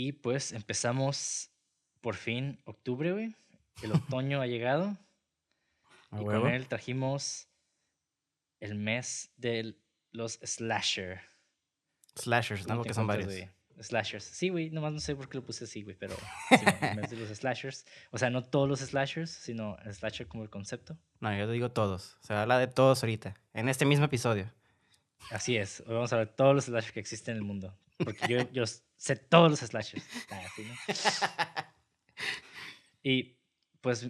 Y pues empezamos por fin octubre, güey. El otoño ha llegado. ¿A y huevo? con él trajimos el mes de los slasher. Slashers, ¿no? Te son varios. güey. Slashers. Sí, güey, nomás no sé por qué lo puse así, güey, pero sí, el mes de los slashers. O sea, no todos los slashers, sino el slasher como el concepto. No, yo te digo todos. Se habla de todos ahorita. En este mismo episodio. Así es. Hoy vamos a ver todos los slashers que existen en el mundo. Porque yo, yo sé todos los slashers. Ah, sí, ¿no? Y pues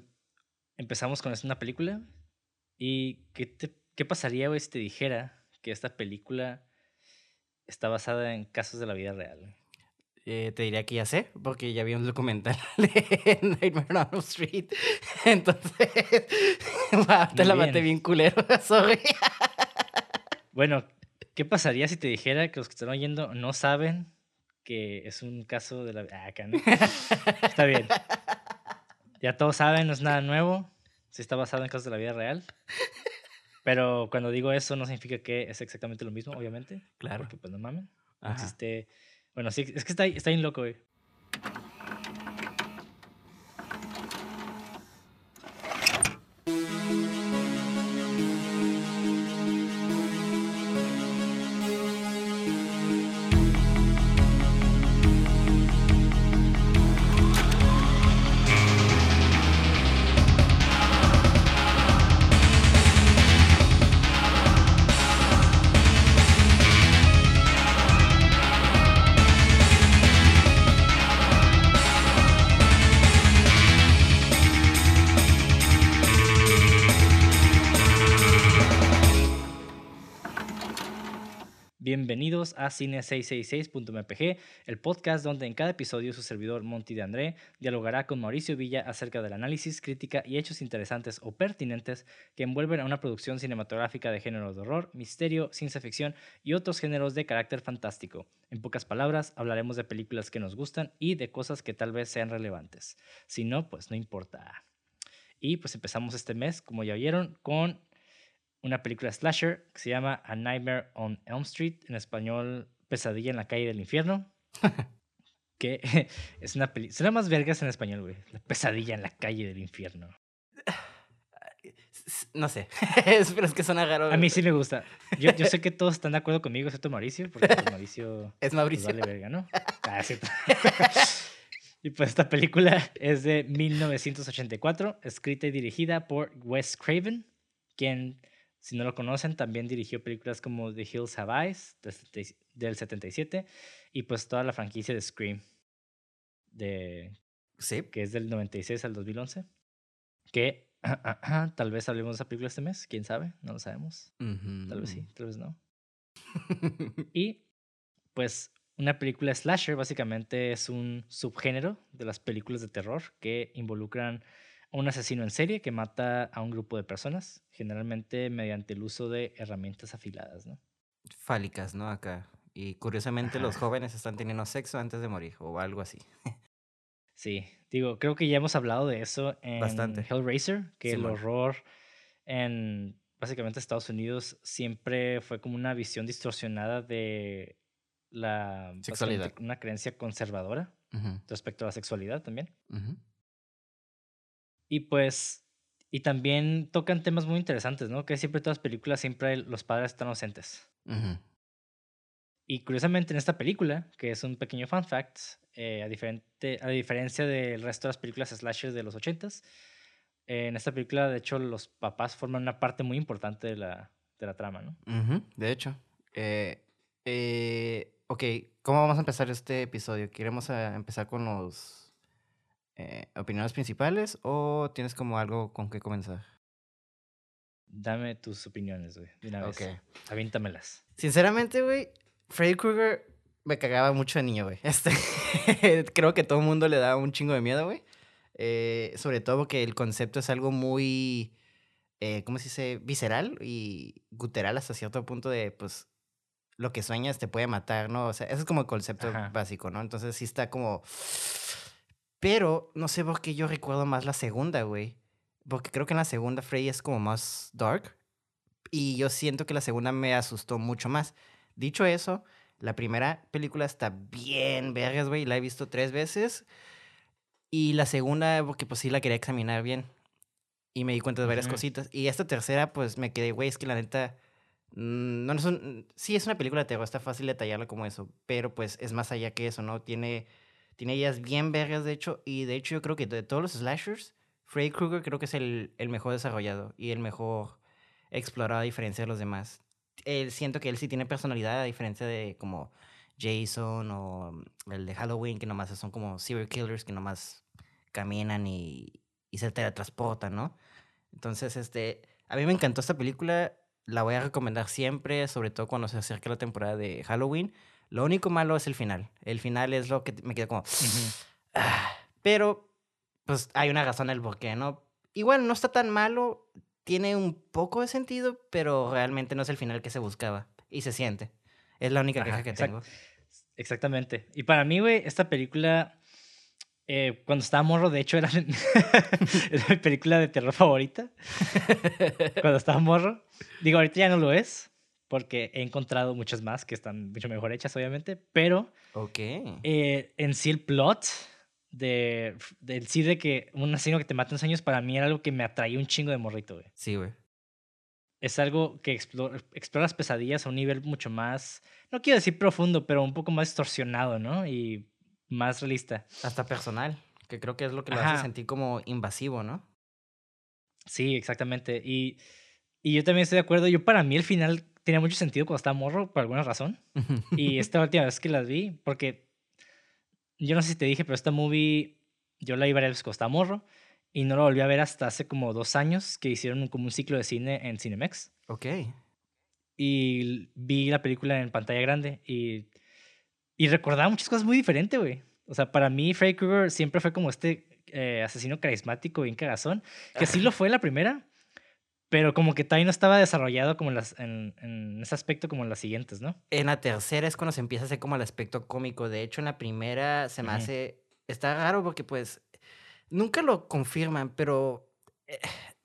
empezamos con una película. ¿Y qué, te- qué pasaría, güey, si te dijera que esta película está basada en casos de la vida real? Eh, te diría que ya sé, porque ya vi un documental de Nightmare on Elm Street. Entonces, wow, te Muy la maté bien. bien culero, sorry. Bueno, ¿qué pasaría si te dijera que los que están oyendo no saben que es un caso de la vida? Ah, acá, ¿no? Está bien. Ya todos saben, no es nada nuevo. Sí está basado en casos de la vida real. Pero cuando digo eso no significa que es exactamente lo mismo, obviamente. Claro. Porque pues no Ajá. existe... Bueno, sí, es que está, está bien loco, güey. A Cine666.mpg, el podcast donde en cada episodio su servidor Monty de André dialogará con Mauricio Villa acerca del análisis, crítica y hechos interesantes o pertinentes que envuelven a una producción cinematográfica de género de horror, misterio, ciencia ficción y otros géneros de carácter fantástico. En pocas palabras, hablaremos de películas que nos gustan y de cosas que tal vez sean relevantes. Si no, pues no importa. Y pues empezamos este mes, como ya oyeron, con una película slasher que se llama A Nightmare on Elm Street, en español Pesadilla en la calle del infierno. que es una película. Suena más vergas en español, güey. La pesadilla en la calle del infierno. No sé, pero es que suena raro. A mí sí me gusta. Yo, yo sé que todos están de acuerdo conmigo, excepto Mauricio, porque pues, Mauricio Es pues, Mauricio. vale verga, ¿no? Ah, cierto. y pues esta película es de 1984, escrita y dirigida por Wes Craven, quien, si no lo conocen, también dirigió películas como The Hills Have Eyes del 70 del 77 y pues toda la franquicia de Scream, de, Sí. que es del 96 al 2011. Que tal vez hablemos de esa película este mes, quién sabe, no lo sabemos. Tal vez sí, tal vez no. Y pues una película slasher básicamente es un subgénero de las películas de terror que involucran un asesino en serie que mata a un grupo de personas, generalmente mediante el uso de herramientas afiladas, ¿no? Fálicas, ¿no? Acá. Y curiosamente los jóvenes están teniendo sexo antes de morir o algo así. Sí, digo, creo que ya hemos hablado de eso en Bastante. Hellraiser, que el horror en básicamente Estados Unidos siempre fue como una visión distorsionada de la Sexualidad. una creencia conservadora respecto a la sexualidad también. Y pues, y también tocan temas muy interesantes, ¿no? Que siempre todas las películas, siempre los padres están ausentes. Ujú. Y curiosamente en esta película, que es un pequeño fun fact, eh, a, diferente, a diferencia del resto de las películas slasher de los 80s, en esta película, de hecho, los papás forman una parte muy importante de la, de la trama, ¿no? Ujú, De hecho. Eh, eh, ok, ¿cómo vamos a empezar este episodio? ¿Queremos eh, empezar con los eh, opiniones principales o tienes como algo con que comenzar? Dame tus opiniones, güey, de una vez. Ok. Avíntamelas. Sinceramente, güey, Freddy Krueger me cagaba mucho de niño, güey. Este, creo que todo el mundo le da un chingo de miedo, güey. Eh, sobre todo porque el concepto es algo muy, eh, ¿cómo se dice? Visceral y guteral hasta cierto punto de, pues, lo que sueñas te puede matar, ¿no? O sea, ese es como el concepto Ajá. básico, ¿no? Entonces sí está como... Pero no sé por qué yo recuerdo más la segunda, güey. Porque creo que en la segunda Freddy es como más dark. Y yo siento que la segunda me asustó mucho más. Dicho eso, La primera película está bien vergas, güey. La he visto tres veces. Y la segunda, porque pues sí la quería examinar bien. Y me di cuenta de varias Ujú. cositas. Y esta tercera, pues me quedé, güey, es que la neta. mm, No es un, sí, es una película de terror, está fácil detallarla como eso. Pero pues es más allá que eso, ¿no? Tiene, tiene ideas bien vergas, de hecho. Y de hecho, yo creo que de todos los slashers, Freddy Krueger creo que es el, el mejor desarrollado y el mejor explorado a diferencia de los demás. Él, siento que él sí tiene personalidad a diferencia de como Jason o mm, el de Halloween, que nomás son como serial killers que nomás caminan y, y se teletransportan, ¿no? Entonces, este, a mí me encantó esta película, la voy a recomendar siempre, sobre todo cuando se acerque la temporada de Halloween. Lo único malo es el final. El final es lo que me queda como... Ah, pero, pues hay una razón del por qué, ¿no? Igual no está tan malo, tiene un poco de sentido, pero realmente no es el final que se buscaba y se siente. Es la única queja que exact- tengo. Exactamente. Y para mí, güey, esta película, eh, cuando estaba morro, de hecho, era, era mi película de terror favorita. Cuando estaba morro. Digo, ahorita ya no lo es, porque he encontrado muchas más que están mucho mejor hechas, obviamente. Pero Ok. eh, en sí el plot de, del sí de que un asesino que te mata en sueños, para mí era algo que me atraía un chingo de morrito, güey. Sí, güey. Es algo que explora, explora las pesadillas a un nivel mucho más, no quiero decir profundo, pero un poco más distorsionado, ¿no? Y más realista. Hasta personal, que creo que es lo que lo Ajá. hace sentir como invasivo, ¿no? Sí, exactamente. Y, y yo también estoy de acuerdo. Yo para mí el final tenía mucho sentido cuando estaba morro, por alguna razón. Y esta última vez que las vi, porque yo no sé si te dije, pero esta movie yo la vi varias veces cuando estaba morro y no la volví a ver hasta hace como dos años que hicieron como un ciclo de cine en Cinemex. ok. y vi la película en pantalla grande y, y recordaba muchas cosas muy diferentes, güey. O sea, para mí Freddy Krueger siempre fue como este eh, asesino carismático, bien cagazón, que sí lo fue la primera, pero como que todavía no estaba desarrollado como en, las, en, en ese aspecto como en las siguientes, ¿no? En la tercera es cuando se empieza a hacer como el aspecto cómico. De hecho, en la primera se me Ujú. hace... Está raro porque pues nunca lo confirman, pero eh,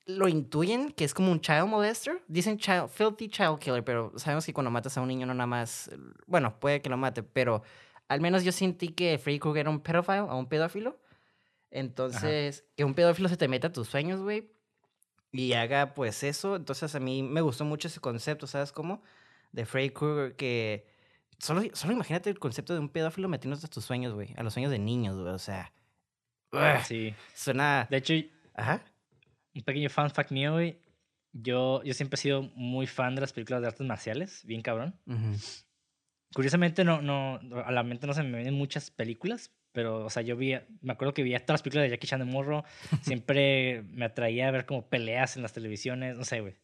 lo intuyen que es como un child molester. Dicen child, filthy child killer, pero sabemos que cuando matas a un niño no nada más... Bueno, puede que lo mate, pero al menos yo sentí que Freddy Krueger era un pedófilo o un pedófilo. Entonces, que un pedófilo se te meta a tus sueños, güey, y haga pues eso. Entonces a mí me gustó mucho ese concepto, ¿sabes cómo? De Freddy Krueger que... Solo, solo imagínate el concepto de un pedófilo metiéndose a tus sueños, güey. A los sueños de niños, güey. O sea... ugh, Sí. Suena... De hecho, Ajá. un pequeño fun fact mío, güey. Yo, yo siempre he sido muy fan de las películas de artes marciales, bien cabrón. Curiosamente, no, no, a la mente no se me vienen muchas películas, pero, o sea, yo vi, me acuerdo que veía todas las películas de Jackie Chan de morro, siempre me atraía a ver como peleas en las televisiones, no sé, güey.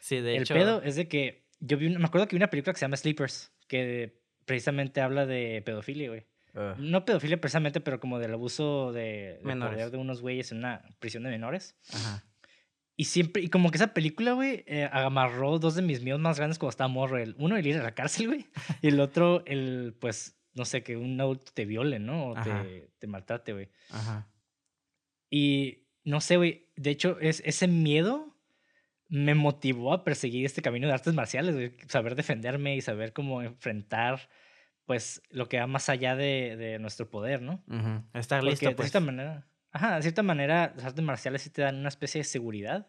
Sí, de El hecho... pedo es de que yo vi, me acuerdo que vi una película que se llama Sleepers, que precisamente habla de pedofilia, güey. ugh, No pedofilia precisamente, pero como del abuso de, de de unos güeyes en una prisión de menores. Ajá. Y siempre, y como que esa película, güey, eh, amarró dos de mis miedos más grandes cuando estaba morro. El, uno, el ir a la cárcel, güey. Y el otro, el, pues, no sé, que un adulto te viole, ¿no? O te, te maltrate, güey. Ajá. Y no sé, güey. De hecho, es, ese miedo me motivó a perseguir este camino de artes marciales, güey. Saber defenderme y saber cómo enfrentar, pues, lo que va más allá de, de nuestro poder, ¿no? ujú, Estar Porque listo, de pues. cierta manera, ajá, de cierta manera, las artes marciales sí te dan una especie de seguridad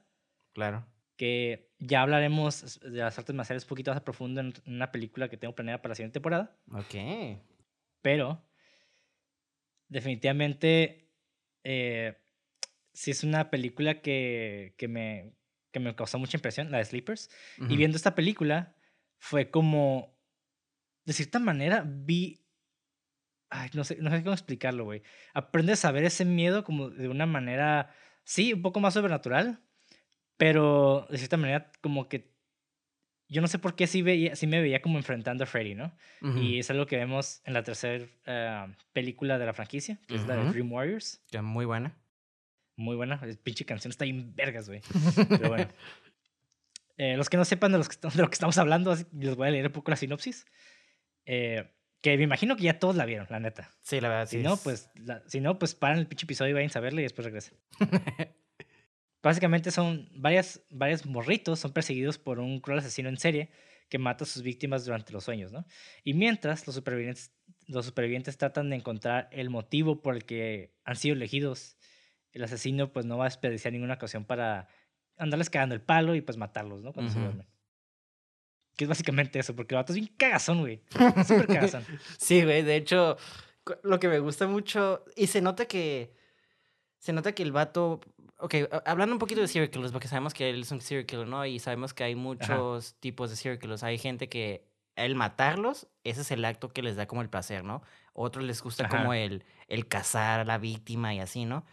Claro. que ya hablaremos de las artes marciales un poquito más a profundo en una película que tengo planeada para la siguiente temporada, Ok. Pero definitivamente eh, sí es una película que, que, me, que me causó mucha impresión, la de Sleepers, y viendo esta película fue como, de cierta manera, vi... Ay, no sé, no sé cómo explicarlo, güey. Aprendes a ver ese miedo como de una manera, sí, un poco más sobrenatural, pero de cierta manera como que yo no sé por qué sí, veía, sí me veía como enfrentando a Freddy, ¿no? ujú, Y es algo que vemos en la tercera película de la franquicia, que es la de. Dream Warriors. que muy buena. Muy buena, es pinche canción está bien vergas, güey. Pero bueno. Eh, los que no sepan de, los que, de lo que estamos hablando, les voy a leer un poco la sinopsis. Eh, que me imagino que ya todos la vieron, la neta. Sí, la verdad, Si sí. no, es- pues, la- si no, pues paran el pinche episodio y vayan a verla y después regresen. Básicamente son varias, varios morritos, son perseguidos por un cruel asesino en serie que mata a sus víctimas durante los sueños, ¿no? Y mientras los supervivientes, los supervivientes tratan de encontrar el motivo por el que han sido elegidos, el asesino pues no va a desperdiciar ninguna ocasión para andarles cagando el palo y pues matarlos, ¿no? Cuando se duermen. Que es básicamente eso, porque el vato es bien cagazón, güey. Súper cagazón. Sí, güey, de hecho, lo que me gusta mucho, y se nota que, se nota que el vato, ok, hablando un poquito de serial killers, porque sabemos que él es un serial killer, ¿no? Y sabemos que hay muchos tipos de serial killers. Hay gente que el matarlos, ese es el acto que les da como el placer, ¿no? Otros les gusta como Ajá. el, el cazar a la víctima y así, ¿no?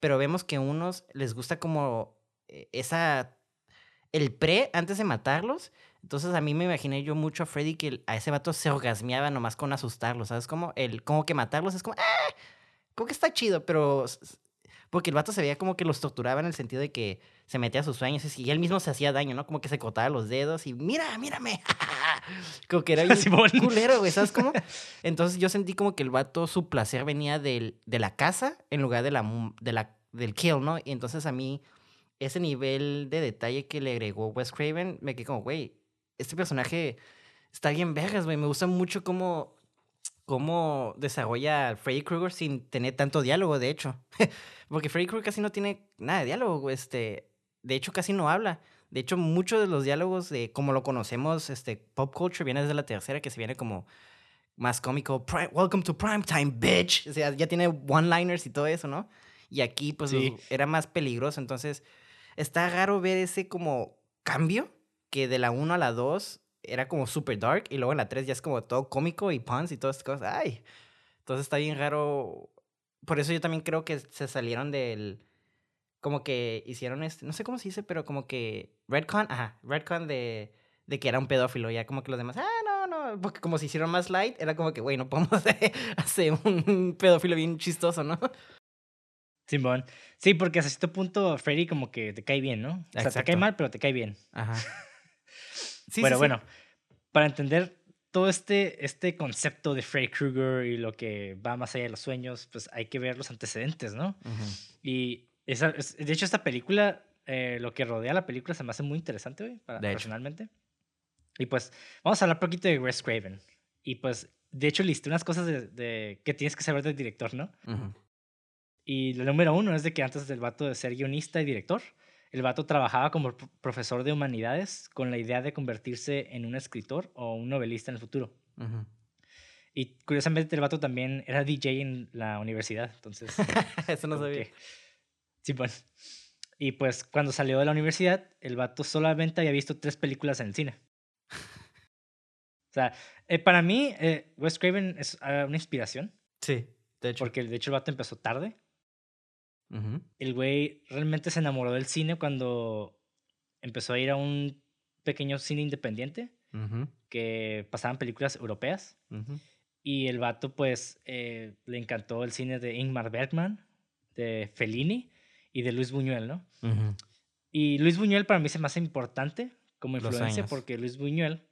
Pero vemos que a unos les gusta como eh, esa, el pre antes de matarlos. Entonces a mí me imaginé yo mucho a Freddy que a ese vato se orgasmeaba nomás con asustarlos, ¿sabes? Como el, como que matarlos es como, ¡ah! Como que está chido, pero... Porque el vato se veía como que los torturaba en el sentido de que se metía a sus sueños y él mismo se hacía daño, ¿no? Como que se cortaba los dedos y mira, mírame. como que era Simón. culero, güey, ¿sabes cómo? Entonces yo sentí como que el vato, su placer venía del, de la casa en lugar de la, de la, del kill, ¿no? Y entonces a mí ese nivel de detalle que le agregó Wes Craven, me quedé como, güey, este personaje está bien vergas, güey. Me gusta mucho cómo, cómo desarrolla a Freddy Krueger sin tener tanto diálogo, de hecho. Porque Freddy Krueger casi no tiene nada de diálogo, este, de hecho casi no habla. De hecho, muchos de los diálogos de como lo conocemos, este, pop culture, viene desde la tercera, que se viene como más cómico. "Pri- Welcome to primetime, bitch. O sea, ya tiene one-liners y todo eso, ¿no? Y aquí, pues, Sí. era más peligroso. Entonces, está raro ver ese como cambio, que de la 1 a la 2 era como super dark, y luego en la 3 ya es como todo cómico y puns y todas estas cosas. Ay. Entonces está bien raro. Por eso yo también creo que se salieron del. Como que hicieron este. No sé cómo se dice, pero como que. Redcon, ajá. Redcon de. De que era un pedófilo. Ya como que los demás. Ah, no, no. Porque como se hicieron más light, era como que, güey, no podemos hacer un pedófilo bien chistoso, ¿no? Simón. Sí, porque hasta cierto punto Freddy como que te cae bien, ¿no? O sea, te Exacto. cae mal, pero te cae bien. Ajá. Sí, bueno, sí, bueno, para entender todo este, este concepto de Freddy Krueger y lo que va más allá de los sueños, pues hay que ver los antecedentes, ¿no? Ujú. Y esa, es- de hecho esta película, eh, lo que rodea la película se me hace muy interesante, güey, para- De hecho. personalmente. Y pues vamos a hablar un poquito de Wes Craven. Y pues, de hecho, listé unas cosas de, de- que tienes que saber del director, ¿no? Ujú. Y la número uno es de que antes del vato de ser guionista y director, el vato trabajaba como pro- profesor de humanidades con la idea de convertirse en un escritor o un novelista en el futuro. Y curiosamente el vato también era DJ en la universidad, entonces... Eso no sabía. que- Sí, pues. Y pues cuando salió de la universidad, el vato solamente había visto tres películas en el cine. O sea, eh, para mí, eh, Wes Craven es ah, una inspiración, Sí, de hecho. porque de hecho el vato empezó tarde. El güey realmente se enamoró del cine cuando empezó a ir a un pequeño cine independiente que pasaban películas europeas. Y el vato, pues, eh, le encantó el cine de Ingmar Bergman, de Fellini y de Luis Buñuel, ¿no? Y Luis Buñuel para mí se me hace importante como influencia porque Luis Buñuel,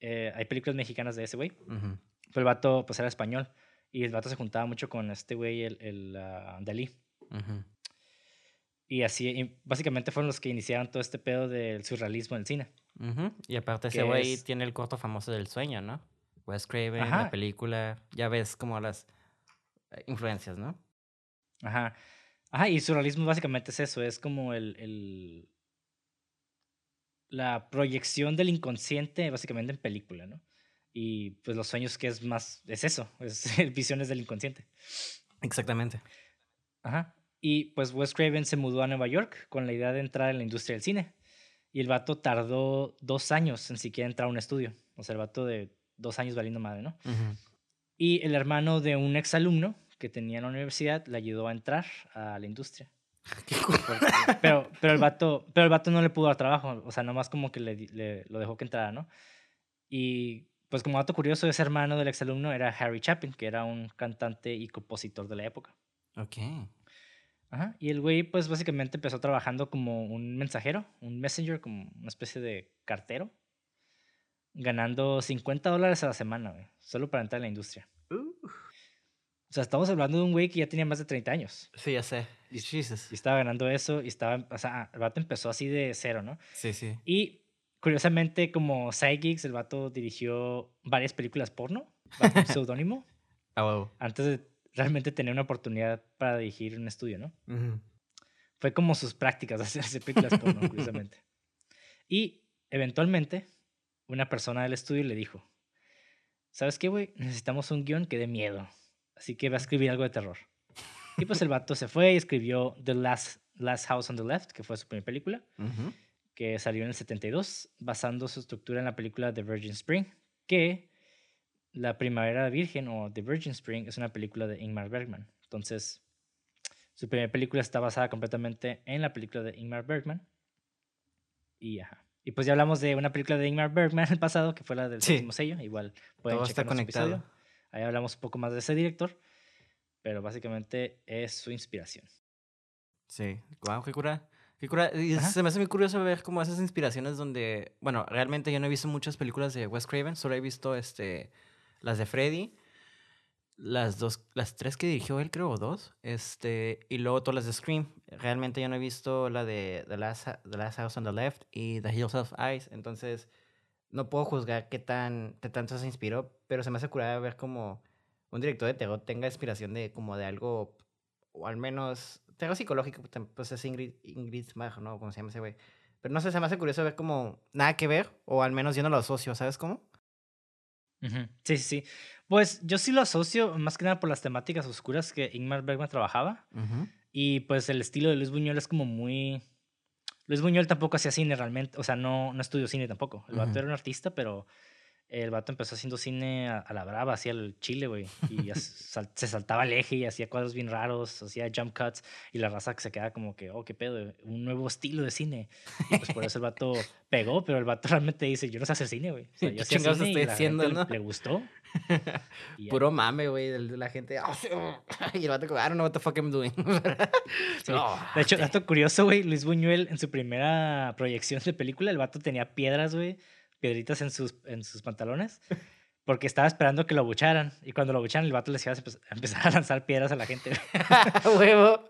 eh, hay películas mexicanas de ese güey, pero el vato, pues, era español. Y el vato se juntaba mucho con este güey, el, el ah, Y así, y básicamente fueron los que iniciaron todo este pedo del surrealismo en el cine. Y aparte ese güey es- tiene el corto famoso del sueño, ¿no? Wes Craven, Ajá. la película. Ya ves como las eh, influencias, ¿no? Ajá. Ajá, y surrealismo básicamente es eso, es como el, el- la proyección del inconsciente básicamente en película, ¿no? Y pues los sueños que es más, es eso, es visiones del inconsciente. Exactamente. Ajá. Y pues Wes Craven se mudó a Nueva York con la idea de entrar en la industria del cine. Y el vato tardó dos años en siquiera entrar a un estudio. O sea, el vato de dos años valiendo madre, ¿no? Y el hermano de un exalumno que tenía en la universidad le ayudó a entrar a la industria. Qué. Porque- pero, pero, el vato, pero el vato no le pudo dar trabajo, o sea, nomás como que le- lo dejó que entrara, ¿no? Y pues como dato curioso, ese hermano del exalumno era Harry Chapin, que era un cantante y compositor de la época. Ok. Ajá. Y el güey pues básicamente empezó trabajando como un mensajero, un messenger, como una especie de cartero, ganando 50 dólares a la semana, güey, solo para entrar en la industria. Uh. O sea, estamos hablando de un güey que ya tenía más de 30 años. Sí, ya sé. Jesus. Y estaba ganando eso y estaba, o sea, el vato empezó así de cero, ¿no? Sí, sí. Y curiosamente, como Psychics, el vato dirigió varias películas porno bajo seudónimo. Ah, Antes de realmente tener una oportunidad para dirigir un estudio, ¿no? Fue como sus prácticas hacer películas porno, curiosamente. Y eventualmente, una persona del estudio le dijo: ¿Sabes qué, güey? Necesitamos un guion que dé miedo. Así que va a escribir algo de terror. Y pues el vato se fue y escribió The Last, Last House on the Left, que fue su primera película, que salió en el 72, basando su estructura en la película The Virgin Spring, que La Primavera Virgen o The Virgin Spring es una película de Ingmar Bergman. Entonces, su primera película está basada completamente en la película de Ingmar Bergman. Y, ajá. y pues ya hablamos de una película de Ingmar Bergman en el pasado, que fue la del Sí. sello. Igual pueden Todo está nuestro episodio. conectado. Ahí hablamos un poco más de ese director, pero básicamente es su inspiración. Sí, wow, qué cura. Qué cura. Y Ajá. se me hace muy curioso ver como esas inspiraciones donde, bueno, realmente yo no he visto muchas películas de Wes Craven, solo he visto este las de Freddy, las dos, las tres que dirigió él, creo, o dos, este, y luego todas las de Scream. Realmente yo no he visto la de The Last, The Last House on the Left y The Hills of Ice, entonces no puedo juzgar qué tan, qué tanto se inspiró, pero se me hace curada ver como un director de terror tenga inspiración de como de algo, o al menos terror psicológico, pues, pues es Ingrid, Ingrid Smag, ¿no? Como se llama ese güey. Pero no sé, se me hace curioso ver como nada que ver, o al menos yo no lo asocio, ¿sabes cómo? Sí, sí, sí. Pues yo sí lo asocio más que nada por las temáticas oscuras que Ingmar Bergman trabajaba. Y pues el estilo de Luis Buñuel es como muy... Luis Buñuel tampoco hacía cine realmente, o sea, no, no estudió cine tampoco. El vato Ujú. era un artista, pero el vato empezó haciendo cine a, a la brava, hacía el chile, güey. Y sal- se saltaba el eje y hacía cuadros bien raros, hacía jump cuts. Y la raza que se queda como que, oh, qué pedo, un nuevo estilo de cine. Y pues por eso el vato pegó, pero el vato realmente dice, yo no sé hacer cine, güey. O sea, ¿Qué yo hacía cine y estoy la gente no? le, le gustó. Y. Puro mame, güey, de la gente. y el vato como, I don't know what the fuck I'm doing. Sí. No, De hecho, este. dato curioso, güey, Luis Buñuel en su primera proyección de película, el vato tenía piedras, güey, piedritas en sus, en sus pantalones, porque estaba esperando que lo bucharan. Y cuando lo bucharan, el vato les iba a empe- a empezar a lanzar piedras a la gente. Huevo.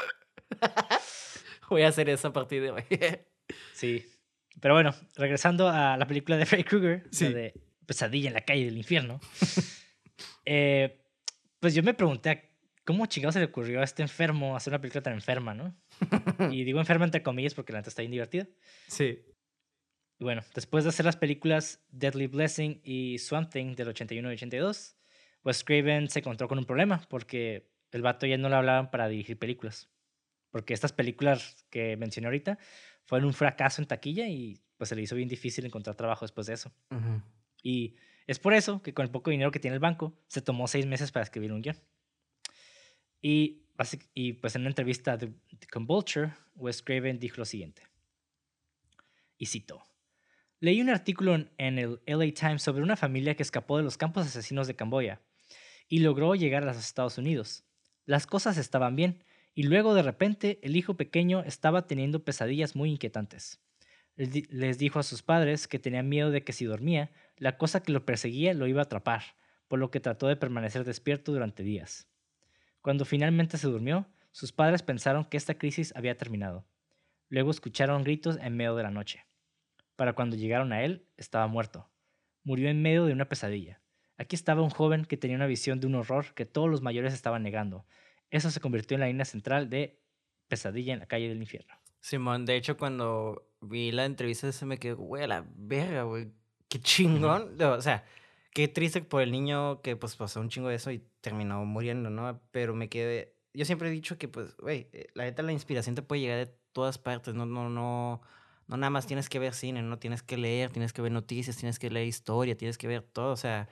Voy a hacer eso a partir de hoy. Sí. Pero bueno, regresando a la película de Freddy Krueger, Sí. la de Pesadilla en la calle del infierno. eh, pues yo me pregunté, ¿cómo chingado se le ocurrió a este enfermo hacer una película tan enferma, no? Y digo enferma entre comillas porque la neta está bien divertida. sí. Y bueno, después de hacer las películas Deadly Blessing y Swamp Thing del 81 y 82, Wes Craven se encontró con un problema porque el vato ya no le hablaban para dirigir películas. Porque estas películas que mencioné ahorita fueron un fracaso en taquilla y pues se le hizo bien difícil encontrar trabajo después de eso. Ujú. Y es por eso que con el poco dinero que tiene el banco, se tomó seis meses para escribir un guion. Y, y pues en una entrevista de, de- con Vulture, Wes Craven dijo lo siguiente. Y citó. Leí un artículo en, el LA Times sobre una familia que escapó de los campos asesinos de Camboya y logró llegar a los Estados Unidos. Las cosas estaban bien y luego de repente el hijo pequeño estaba teniendo pesadillas muy inquietantes. Les dijo a sus padres que tenía miedo de que si dormía, la cosa que lo perseguía lo iba a atrapar, por lo que trató de permanecer despierto durante días. Cuando finalmente se durmió, sus padres pensaron que esta crisis había terminado. Luego escucharon gritos en medio de la noche. Para cuando llegaron a él, estaba muerto. Murió en medio de una pesadilla. Aquí estaba un joven que tenía una visión de un horror que todos los mayores estaban negando. Eso se convirtió en la línea central de Pesadilla en la calle del infierno. Simón, de hecho, cuando vi la entrevista, se me quedó, güey, la verga, güey. Qué chingón. O sea, qué triste por el niño que pues pasó un chingo de eso y terminó muriendo, ¿no? Pero me quedé. Yo siempre he dicho que, pues, güey, eh, la neta, la inspiración te puede llegar de todas partes. No, no, no. No nada más tienes que ver cine, no tienes que leer, tienes que ver noticias, tienes que leer historia, tienes que ver todo. O sea,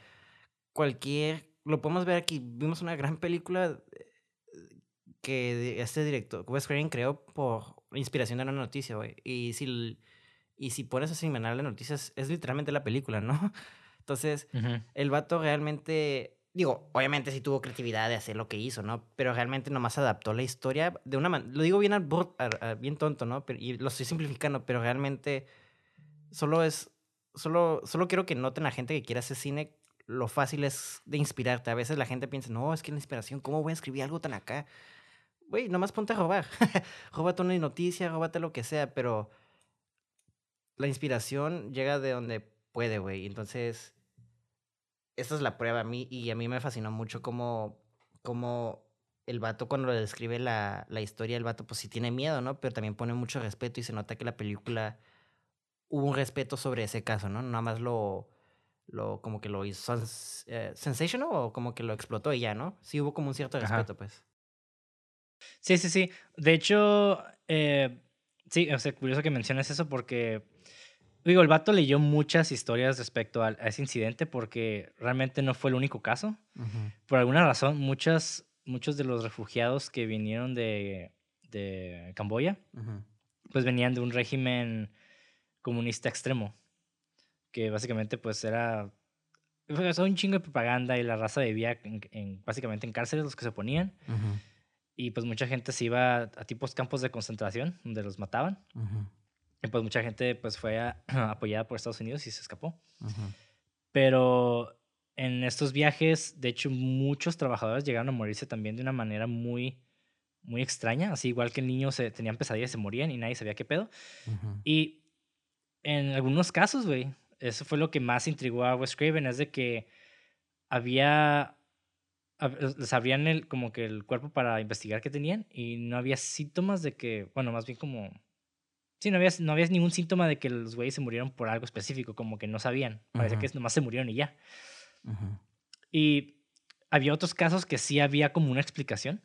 cualquier. Lo podemos ver aquí. Vimos una gran película que este director, Wes Craven, creó por inspiración de una noticia, güey. Y si, y si pones a semanal de noticias, es literalmente la película, ¿no? Entonces, el vato realmente, digo, obviamente sí tuvo creatividad de hacer lo que hizo, ¿no? Pero realmente nomás adaptó la historia de una manera, lo digo bien, a- a- bien tonto, ¿no? Pero, y lo estoy simplificando, pero realmente solo es, solo, solo quiero que noten la gente que quiere hacer cine lo fácil es de inspirarte. A veces la gente piensa, no, es que la inspiración, ¿cómo voy a escribir algo tan acá? Güey, nomás ponte a robar. róbate una noticia, róbate lo que sea, pero la inspiración llega de donde puede, güey. Entonces, esta es la prueba a mí y a mí me fascinó mucho cómo, cómo el vato cuando le describe la, la historia, el vato pues sí tiene miedo, ¿no? Pero también pone mucho respeto y se nota que la película hubo un respeto sobre ese caso, ¿no? Nada más lo, lo como que lo hizo eh, sensational o como que lo explotó y ya, ¿no? Sí hubo como un cierto respeto, pues. Sí, sí, sí. De hecho, eh, sí, o sea, curioso que menciones eso porque, digo, el vato leyó muchas historias respecto a, ese incidente porque realmente no fue el único caso. Por alguna razón, muchas, muchos de los refugiados que vinieron de, de Camboya, pues venían de un régimen comunista extremo, que básicamente pues era un chingo de propaganda y la raza vivía en, básicamente en cárceles los que se oponían. Y pues mucha gente se iba a, tipos campos de concentración donde los mataban. Y pues mucha gente pues fue apoyada por Estados Unidos y se escapó. Pero en estos viajes, de hecho, muchos trabajadores llegaron a morirse también de una manera muy, muy extraña. Así igual que el niño se, tenían pesadillas, se morían y nadie sabía qué pedo. Y en algunos casos, güey, eso fue lo que más intrigó a Wes Craven, es de que había les abrían el, como que el cuerpo para investigar qué tenían y no había síntomas de que, bueno, más bien como... Sí, no había, no había ningún síntoma de que los güeyes se murieron por algo específico, como que no sabían. Parece que nomás se murieron y ya. Y había otros casos que sí había como una explicación,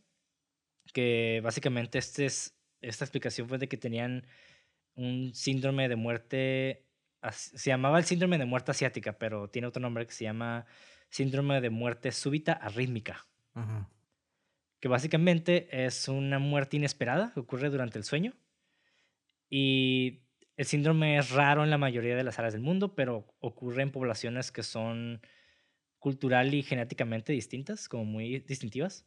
que básicamente este es, esta explicación fue de que tenían un síndrome de muerte, se llamaba el síndrome de muerte asiática, pero tiene otro nombre que se llama síndrome de muerte súbita arrítmica. Que básicamente es una muerte inesperada que ocurre durante el sueño. Y el síndrome es raro en la mayoría de las áreas del mundo, pero ocurre en poblaciones que son cultural y genéticamente distintas, como muy distintivas.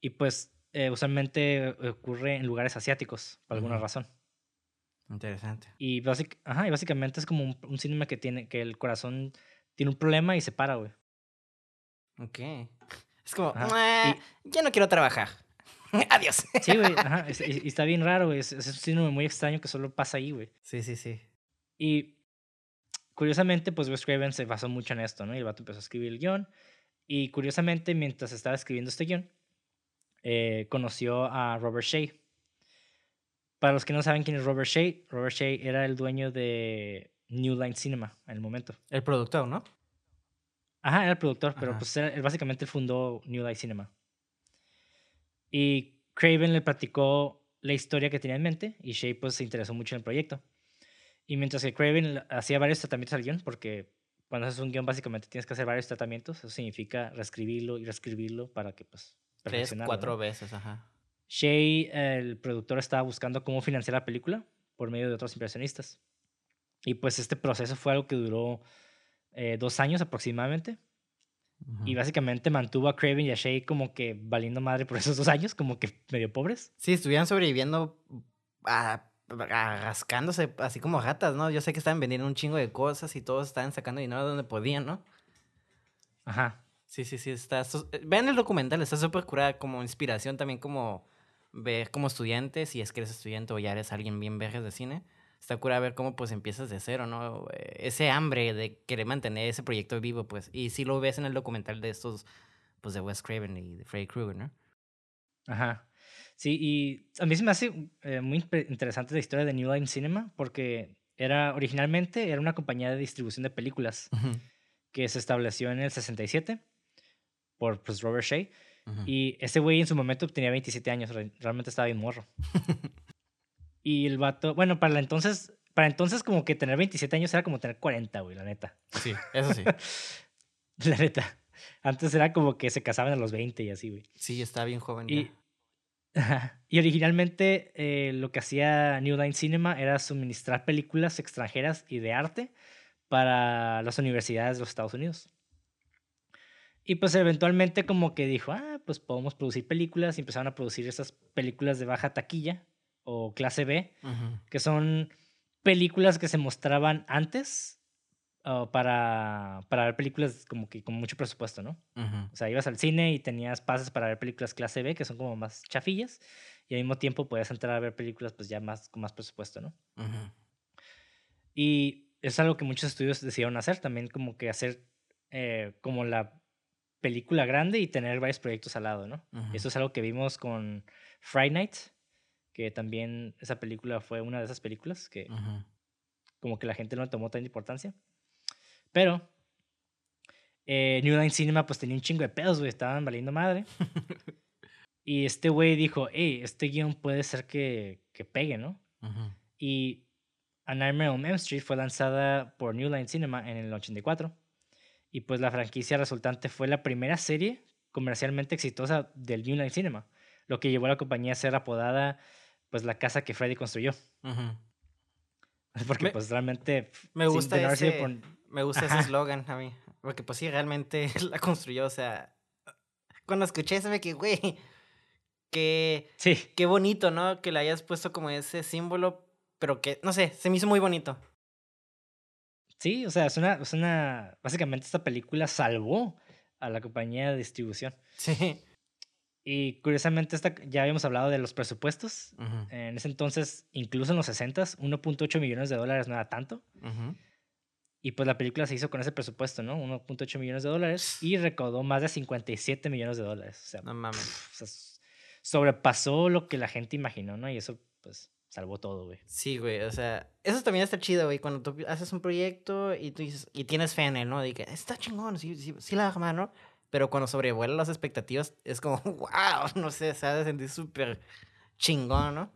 Y pues eh, usualmente ocurre en lugares asiáticos, por alguna razón. Interesante. Y, básicamente es como un, un, síndrome que tiene que el corazón tiene un problema y se para, güey. Ok. Es como, ya no quiero trabajar. Adiós. Sí, güey, ajá. Y, está bien raro, güey. Es, un síndrome muy extraño que solo pasa ahí, güey. Sí, sí, sí. Y curiosamente, pues Wes Craven se basó mucho en esto, ¿no? Y el vato empezó a escribir el guion. Y curiosamente, mientras estaba escribiendo este guion, eh, conoció a Robert Shea. Para los que no saben quién es Robert Shea, Robert Shea era el dueño de New Line Cinema en el momento. El productor, ¿no? Ajá, era el productor, pero pues él básicamente fundó New Line Cinema. Y Craven le platicó la historia que tenía en mente y Shea pues se interesó mucho en el proyecto. Y mientras que Craven hacía varios tratamientos al guion, porque cuando haces un guion básicamente tienes que hacer varios tratamientos, eso significa reescribirlo y reescribirlo para que pues... Tres, cuatro veces, ajá. Shea, el productor, estaba buscando cómo financiar la película por medio de otros inversionistas. Y pues este proceso fue algo que duró eh, dos años aproximadamente. Y básicamente mantuvo a Craven y a Shay como que valiendo madre por esos dos años, como que medio pobres. Sí, estuvieran sobreviviendo a, rascándose así como gatas, ¿no? Yo sé que estaban vendiendo un chingo de cosas y todos estaban sacando dinero donde podían, ¿no? Ajá. Sí, sí, sí. Está, eh, vean el documental, está súper curada como inspiración también como ver como estudiante, si es que eres estudiante o ya eres alguien bien vergas de cine está cura ver cómo pues empiezas de cero, ¿no? Ese hambre de querer mantener ese proyecto vivo, pues. Y si lo ves en el documental de estos, pues de Wes Craven y de Freddy Krueger, ¿no? Ajá. Sí, y a mí se me hace eh, muy interesante la historia de New Line Cinema porque era originalmente era una compañía de distribución de películas que se estableció en el 67 por pues, Robert Shea. Y ese güey en su momento tenía 27 años, realmente estaba bien morro. Y el vato, bueno, para entonces, para entonces como que tener 27 años era como tener 40, güey, la neta. Sí, eso sí. la neta. Antes era como que se casaban a los 20 y así, güey. Sí, estaba bien joven. Y, y originalmente eh, lo que hacía New Line Cinema era suministrar películas extranjeras y de arte para las universidades de los Estados Unidos. Y pues eventualmente como que dijo, ah, pues podemos producir películas y empezaron a producir esas películas de baja taquilla o clase B, que son películas que se mostraban antes para, para ver películas como que con mucho presupuesto, ¿no? O sea, ibas al cine y tenías pases para ver películas clase B, que son como más chafillas, y al mismo tiempo podías entrar a ver películas pues ya más con más presupuesto, ¿no? Y es algo que muchos estudios decidieron hacer, también como que hacer eh, como la película grande y tener varios proyectos al lado, ¿no? Eso es algo que vimos con Friday Night, que también esa película fue una de esas películas que como que la gente no le tomó tanta importancia. Pero eh, New Line Cinema pues tenía un chingo de pedos, güey, estaban valiendo madre. y este güey dijo, hey, este guion puede ser que, que pegue, ¿no? Y A Nightmare on Elm Street fue lanzada por New Line Cinema en el 84. Y pues la franquicia resultante fue la primera serie comercialmente exitosa del New Line Cinema, lo que llevó a la compañía a ser apodada pues la casa que Freddy construyó. Porque pues realmente... Me gusta ese, me gusta ese eslogan a mí. Porque pues sí, realmente la construyó, o sea... Cuando escuché eso me que, güey, que... Sí. Qué bonito, ¿no? Que le hayas puesto como ese símbolo, pero que, no sé, se me hizo muy bonito. Sí, o sea, es una, es una... Básicamente esta película salvó a la compañía de distribución. Sí. Y curiosamente, esta, ya habíamos hablado de los presupuestos. En ese entonces, incluso en los 60, 1.8 millones de dólares no era tanto. Y pues la película se hizo con ese presupuesto, ¿no? 1.8 millones de dólares y recaudó más de 57 millones de dólares. O sea, no mames. sobrepasó lo que la gente imaginó, ¿no? Y eso, pues, salvó todo, güey. Sí, güey. O sea, eso también está chido, güey. Cuando tú haces un proyecto y tú dices, y tienes fe en él, ¿no? De que está chingón, sí, sí, sí la mano pero cuando sobrevuela las expectativas es como, wow, no sé, se ha de sentir súper chingón, ¿no?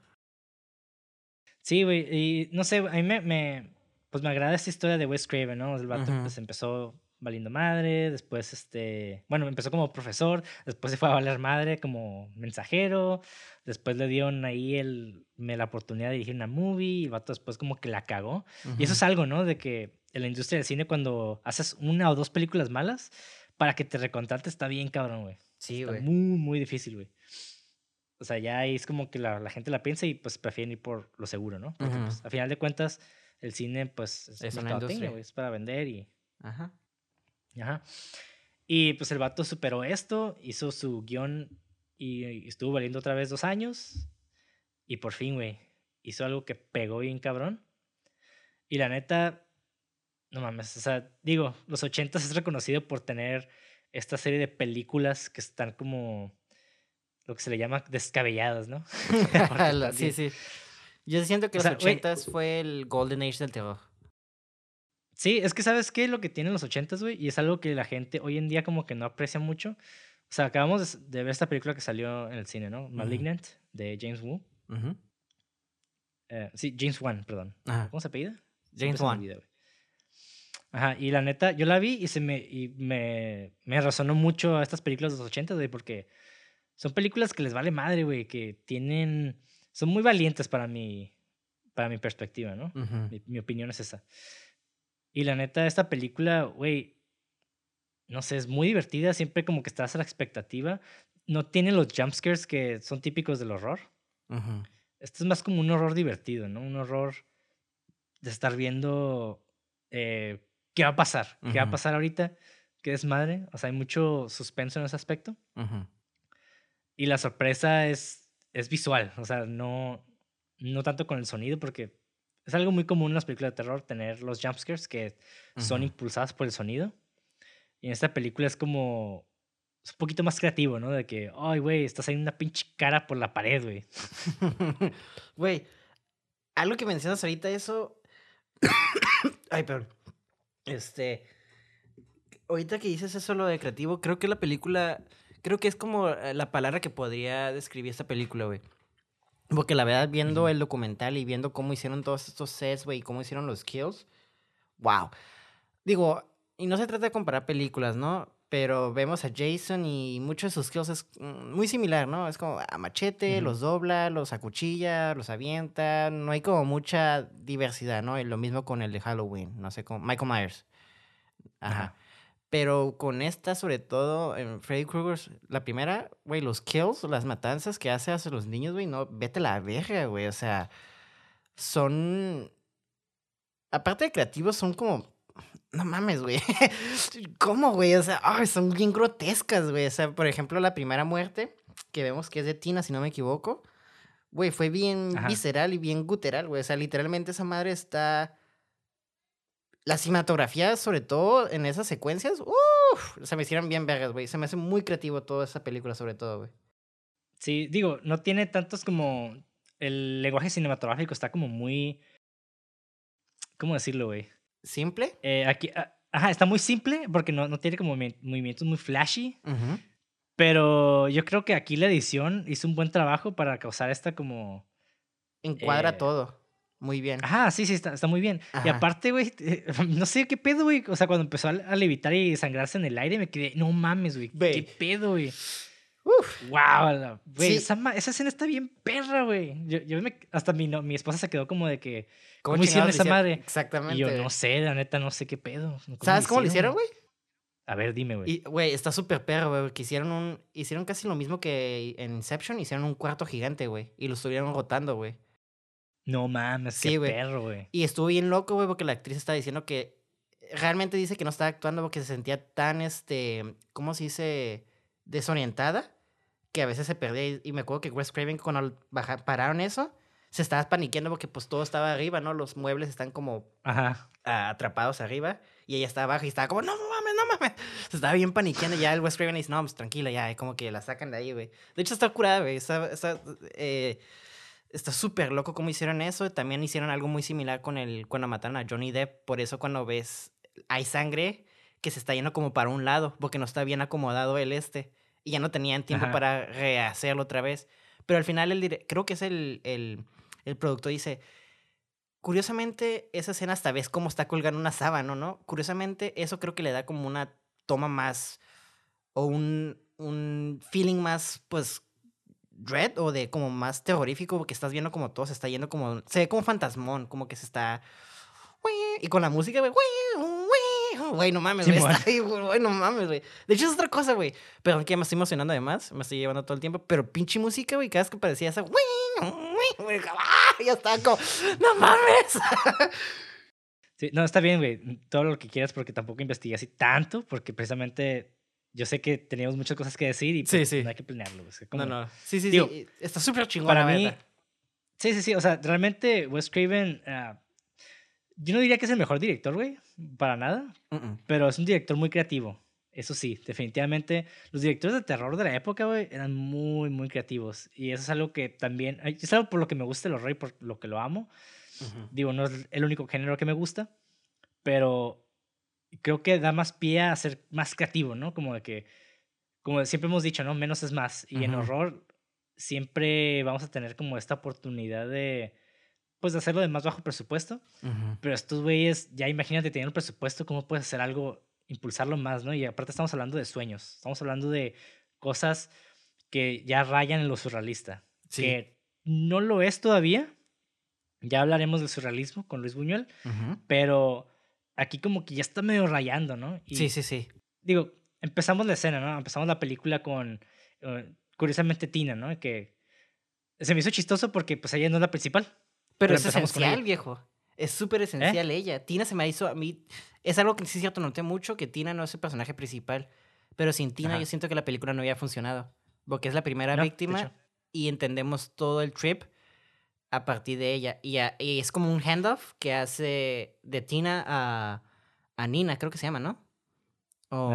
Sí, güey, y no sé, a mí me, me, pues me agrada esta historia de Wes Craven, ¿no? El vato pues empezó valiendo madre, después este, bueno, empezó como profesor, después se fue a valer madre como mensajero, después le dieron ahí el, me, la oportunidad de dirigir una movie, y el vato después como que la cagó. Y eso es algo, ¿no? De que en la industria del cine cuando haces una o dos películas malas, para que te recontrate está bien cabrón, güey. Sí, güey. Muy, muy difícil, güey. O sea, ya es como que la, la, gente la piensa y pues prefieren ir por lo seguro, ¿no? Porque pues, a final de cuentas el cine pues es, una industria. es para vender y... Ajá. Ajá. Y pues el vato superó esto, hizo su guion y, estuvo valiendo otra vez dos años. Y por fin, güey, hizo algo que pegó bien cabrón. Y la neta, no mames, o sea, digo, los 80 es reconocido por tener esta serie de películas que están como lo que se le llama descabelladas, ¿no? sí, sí. Yo siento que los 80 fue el golden age del terror. Sí, es que sabes qué lo que tienen los 80 güey, y es algo que la gente hoy en día como que no aprecia mucho. O sea, acabamos de ver esta película que salió en el cine, ¿no? Malignant, de James Wu. Eh, sí, James Wan, perdón. ¿Cómo se apellida? James Wan. Ajá, y la neta, yo la vi y, se me, y me, me resonó mucho a estas películas de los 80, güey, porque son películas que les vale madre, güey, que tienen, son muy valientes para mi, para mi perspectiva, ¿no? mi, mi, opinión es esa. Y la neta, esta película, güey, no sé, es muy divertida, siempre como que estás a la expectativa. No tiene los jumpscares que son típicos del horror. Esto es más como un horror divertido, ¿no? Un horror de estar viendo eh, ¿qué va a pasar? ¿Qué va a pasar ahorita? ¿Qué desmadre? O sea, hay mucho suspenso en ese aspecto. Y la sorpresa es, es visual, o sea, no, no tanto con el sonido, porque es algo muy común en las películas de terror tener los jumpscares que son impulsados por el sonido. Y en esta película es como es un poquito más creativo, ¿no? De que, ay, güey, estás saliendo una pinche cara por la pared, güey. Güey, algo que mencionas ahorita, eso. ay, perdón. Este. Ahorita que dices eso lo de creativo, creo que la película. Creo que es como eh, la palabra que podría describir esta película, güey. Porque la verdad, viendo el documental y viendo cómo hicieron todos estos sets, güey, y cómo hicieron los kills. Wow. Digo, y no se trata de comparar películas, ¿no? Pero vemos a Jason y muchos de sus kills es mm, muy similar, ¿no? Es como a machete, los dobla, los acuchilla, los avienta. No hay como mucha diversidad, ¿no? Y lo mismo con el de Halloween, no sé, con Michael Myers. Ajá. Pero con esta, sobre todo, en Freddy Krueger, la primera, güey, los kills, las matanzas que hace hacia los niños, güey, no, vete a la verga, güey. O sea, son. Aparte de creativos, son como. No mames, güey. ¿Cómo, güey? O sea, son bien grotescas, güey. O sea, por ejemplo, la primera muerte, que vemos que es de Tina, si no me equivoco. Güey, fue bien visceral y bien guteral, güey. O sea, literalmente esa madre está La cinematografía, sobre todo en esas secuencias, uff, se me hicieron bien vergas, güey. Se me hace muy creativo toda esa película, sobre todo, güey. Sí, digo, no tiene tantos como. El lenguaje cinematográfico está como muy. ¿Cómo decirlo, güey? ¿Simple? Eh, aquí, ah, ajá, está muy simple porque no, no tiene como movimientos muy flashy. Pero yo creo que aquí la edición hizo un buen trabajo para causar esta como... Encuadra eh, todo. Muy bien. Ajá, sí, sí, está, está muy bien. Y aparte, güey, no sé qué pedo, güey. O sea, cuando empezó a, levitar y sangrarse en el aire, me quedé, no mames, güey. ¿Qué pedo, güey? Uf. Wow, güey, esa, escena está bien perra, güey. Yo, yo me, hasta mi, no, mi esposa se quedó como de que, ¿cómo, hicieron esa madre? Exactamente. Y yo no sé, la neta, no sé qué pedo. ¿Sabes cómo lo hicieron, güey? A ver, dime, güey. Güey, está súper perro, güey. Que hicieron un. Hicieron casi lo mismo que en Inception. Hicieron un cuarto gigante, güey. Y lo estuvieron rotando, güey. No mames, sí, qué perro, güey. Y estuvo bien loco, güey, porque la actriz estaba diciendo que. Realmente dice que no estaba actuando porque se sentía tan, este. ¿Cómo se dice? Desorientada. Que a veces se perdía. Y me acuerdo que Wes Craven, cuando pararon eso, se estaba paniqueando porque, pues todo estaba arriba, ¿no? Los muebles están como. Ajá. Atrapados arriba. Y ella estaba abajo y estaba como, no, mames, no mames. Se estaba bien paniqueando. Ya el West Craven dice, no, pues tranquila, ya. como que la sacan de ahí, güey. De hecho, está curada, güey. Está, está, eh, está súper loco cómo hicieron eso. También hicieron algo muy similar con el, cuando mataron a Johnny Depp. Por eso cuando ves, hay sangre que se está yendo como para un lado, porque no está bien acomodado el este. Y ya no tenían tiempo para rehacerlo otra vez. Pero al final, el creo que es el, el, el productor dice, Curiosamente, esa escena hasta ves cómo está colgando una sábana, ¿no? Curiosamente, eso creo que le da como una toma más o un, un feeling más, pues, dread o de como más terrorífico, porque estás viendo como todo se está yendo como, se ve como fantasmón, como que se está... Y con la música, güey, güey, no mames, güey, está ahí, güey, no mames, güey. De hecho, es otra cosa, güey. Pero que me estoy emocionando además, me estoy llevando todo el tiempo, pero pinche música, güey, cada vez que parecía esa, güey, ya está como, no mames. Sí, no, está bien, güey, todo lo que quieras, porque tampoco investigué así tanto, porque precisamente yo sé que teníamos muchas cosas que decir y pues, no hay que planearlo. no, no. Sí, sí, sí. Está súper chingón. Para mí. Sí, sí, sí. O sea, realmente Wes Craven. Ah, yo no diría que es el mejor director, güey. Para nada. Pero es un director muy creativo. Eso sí, definitivamente. Los directores de terror de la época, güey, eran muy, muy creativos. Y eso es algo que también. Es algo por lo que me gusta el horror y por lo que lo amo. Digo, no es el único género que me gusta. Pero creo que da más pie a ser más creativo, ¿no? Como de que, como siempre hemos dicho, ¿no? Menos es más. Y en horror siempre vamos a tener como esta oportunidad de, pues, de hacerlo de más bajo presupuesto. Pero estos güeyes, ya imagínate teniendo el presupuesto, ¿cómo puedes hacer algo, impulsarlo más, ¿no? Y aparte estamos hablando de sueños, estamos hablando de cosas que ya rayan en lo surrealista. Que no lo es todavía. Ya hablaremos del surrealismo con Luis Buñuel, pero aquí como que ya está medio rayando, ¿no? sí, sí, sí. Digo, empezamos la escena, ¿no? Empezamos la película con, eh, curiosamente, Tina, ¿no? Que se me hizo chistoso porque pues ella no es la principal. Pero, es esencial, viejo. Es súper esencial ¿Eh? ella. Tina se me hizo a mí... Es algo que sí es cierto, noté mucho, que Tina no es el personaje principal. Pero sin Tina yo siento que la película no había funcionado. Porque es la primera víctima y entendemos todo el trip a partir de ella. Y, es como un handoff que hace de Tina a, a Nina, creo que se llama, ¿no? O...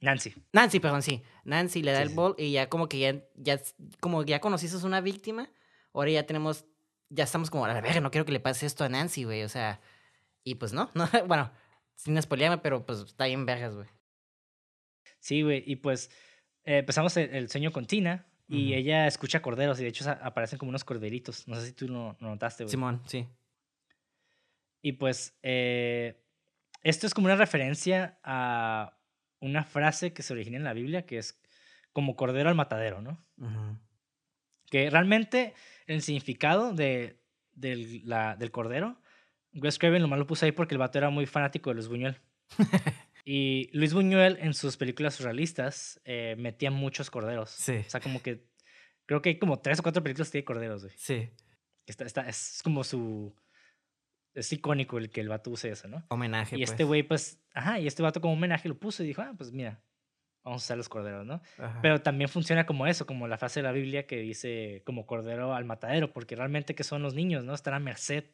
Nancy. Nancy, perdón, sí. Nancy le da el bol y ya como que ya, ya, como ya conociste una víctima, ahora ya tenemos, ya estamos como, a la verga, no quiero que le pase esto a Nancy, güey, o sea, y pues no, no bueno, sin spoilearme, pero pues está bien vergas, güey. Sí, güey, y pues eh, empezamos el, sueño con Tina, y ella escucha corderos y de hecho aparecen como unos corderitos. No sé si tú lo, notaste, güey. Simón, sí. Y pues eh, esto es como una referencia a una frase que se origina en la Biblia que es como cordero al matadero, ¿no? Que realmente el significado de, la, del cordero, Wes Craven lo malo lo puso ahí porque el vato era muy fanático de Luis Buñuel. Y Luis Buñuel en sus películas surrealistas eh, metía muchos corderos. Sí. O sea, como que creo que hay como tres o cuatro películas que tiene corderos, güey. Sí. Está, está, es como su... Es icónico el que el vato use eso, ¿no? Homenaje, Y este pues. güey, pues... Ajá, y este vato como homenaje lo puso y dijo, ah, pues mira, vamos a usar los corderos, ¿no? Pero también funciona como eso, como la frase de la Biblia que dice como cordero al matadero, porque realmente que son los niños, ¿no? Están a merced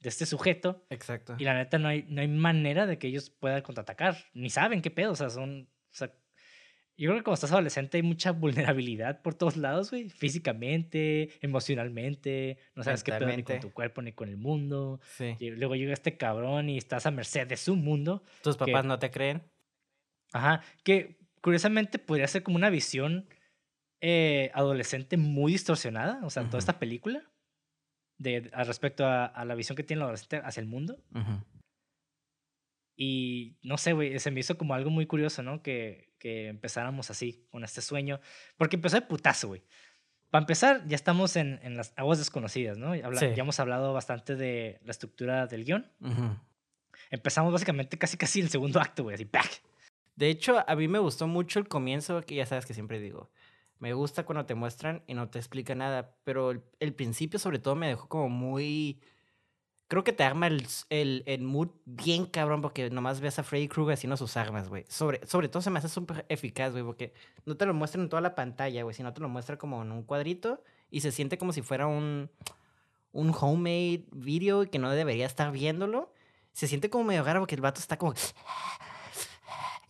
de este sujeto. Exacto. Y la neta, no hay, no hay manera de que ellos puedan contraatacar. Ni saben qué pedo. O sea, son. O sea, yo creo que cuando estás adolescente hay mucha vulnerabilidad por todos lados, güey. Físicamente, emocionalmente. No sabes qué pedo ni con tu cuerpo ni con el mundo. Sí. Y luego llega este cabrón y estás a merced de su mundo. ¿Tus que- papás no te creen? Ajá. Que curiosamente podría ser como una visión eh, adolescente muy distorsionada. O sea, toda Ujú. esta película. De, al respecto a, a la visión que tiene el adolescente hacia el mundo. Y no sé, güey, se me hizo como algo muy curioso, ¿no? Que, que empezáramos así, con este sueño. Porque empezó de putazo, güey. Para empezar, ya estamos en, en las aguas desconocidas, ¿no? Ya, habla- Sí. ya hemos hablado bastante de la estructura del guion. Empezamos básicamente casi casi el segundo acto, güey, así, ¡pac! De hecho, a mí me gustó mucho el comienzo, que ya sabes que siempre digo. Me gusta cuando te muestran y no te explica nada, pero el, principio sobre todo me dejó como muy... Creo que te arma el, el, el mood bien cabrón porque nomás ves a Freddy Krueger haciendo sus armas, güey. Sobre, sobre todo se me hace súper eficaz, güey, porque no te lo muestran en toda la pantalla, güey, sino te lo muestra como en un cuadrito y se siente como si fuera un, un homemade video que no debería estar viéndolo. Se siente como medio raro porque el vato está como...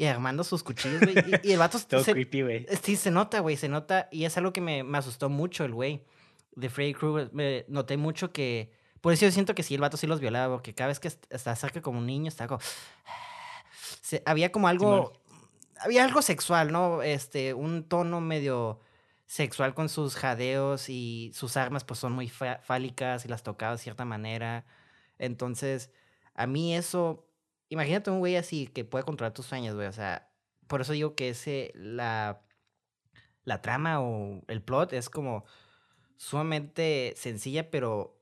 Y armando sus cuchillos, güey. Y, y el vato Todo se, creepy, güey. Sí, se nota, güey, se nota. Y es algo que me, me asustó mucho el güey de Freddy Krueger. Me noté mucho que... Por eso yo siento que sí, el vato sí los violaba, porque cada vez que est- está cerca como un niño, está como... Se- había como algo... Había algo sexual, ¿no? Este, un tono medio sexual con sus jadeos y sus armas pues son muy fálicas y las tocaba de cierta manera. Entonces, a mí eso... Imagínate un güey así que puede controlar tus sueños, güey. O sea, por eso digo que ese, la, la trama o el plot es como sumamente sencilla, pero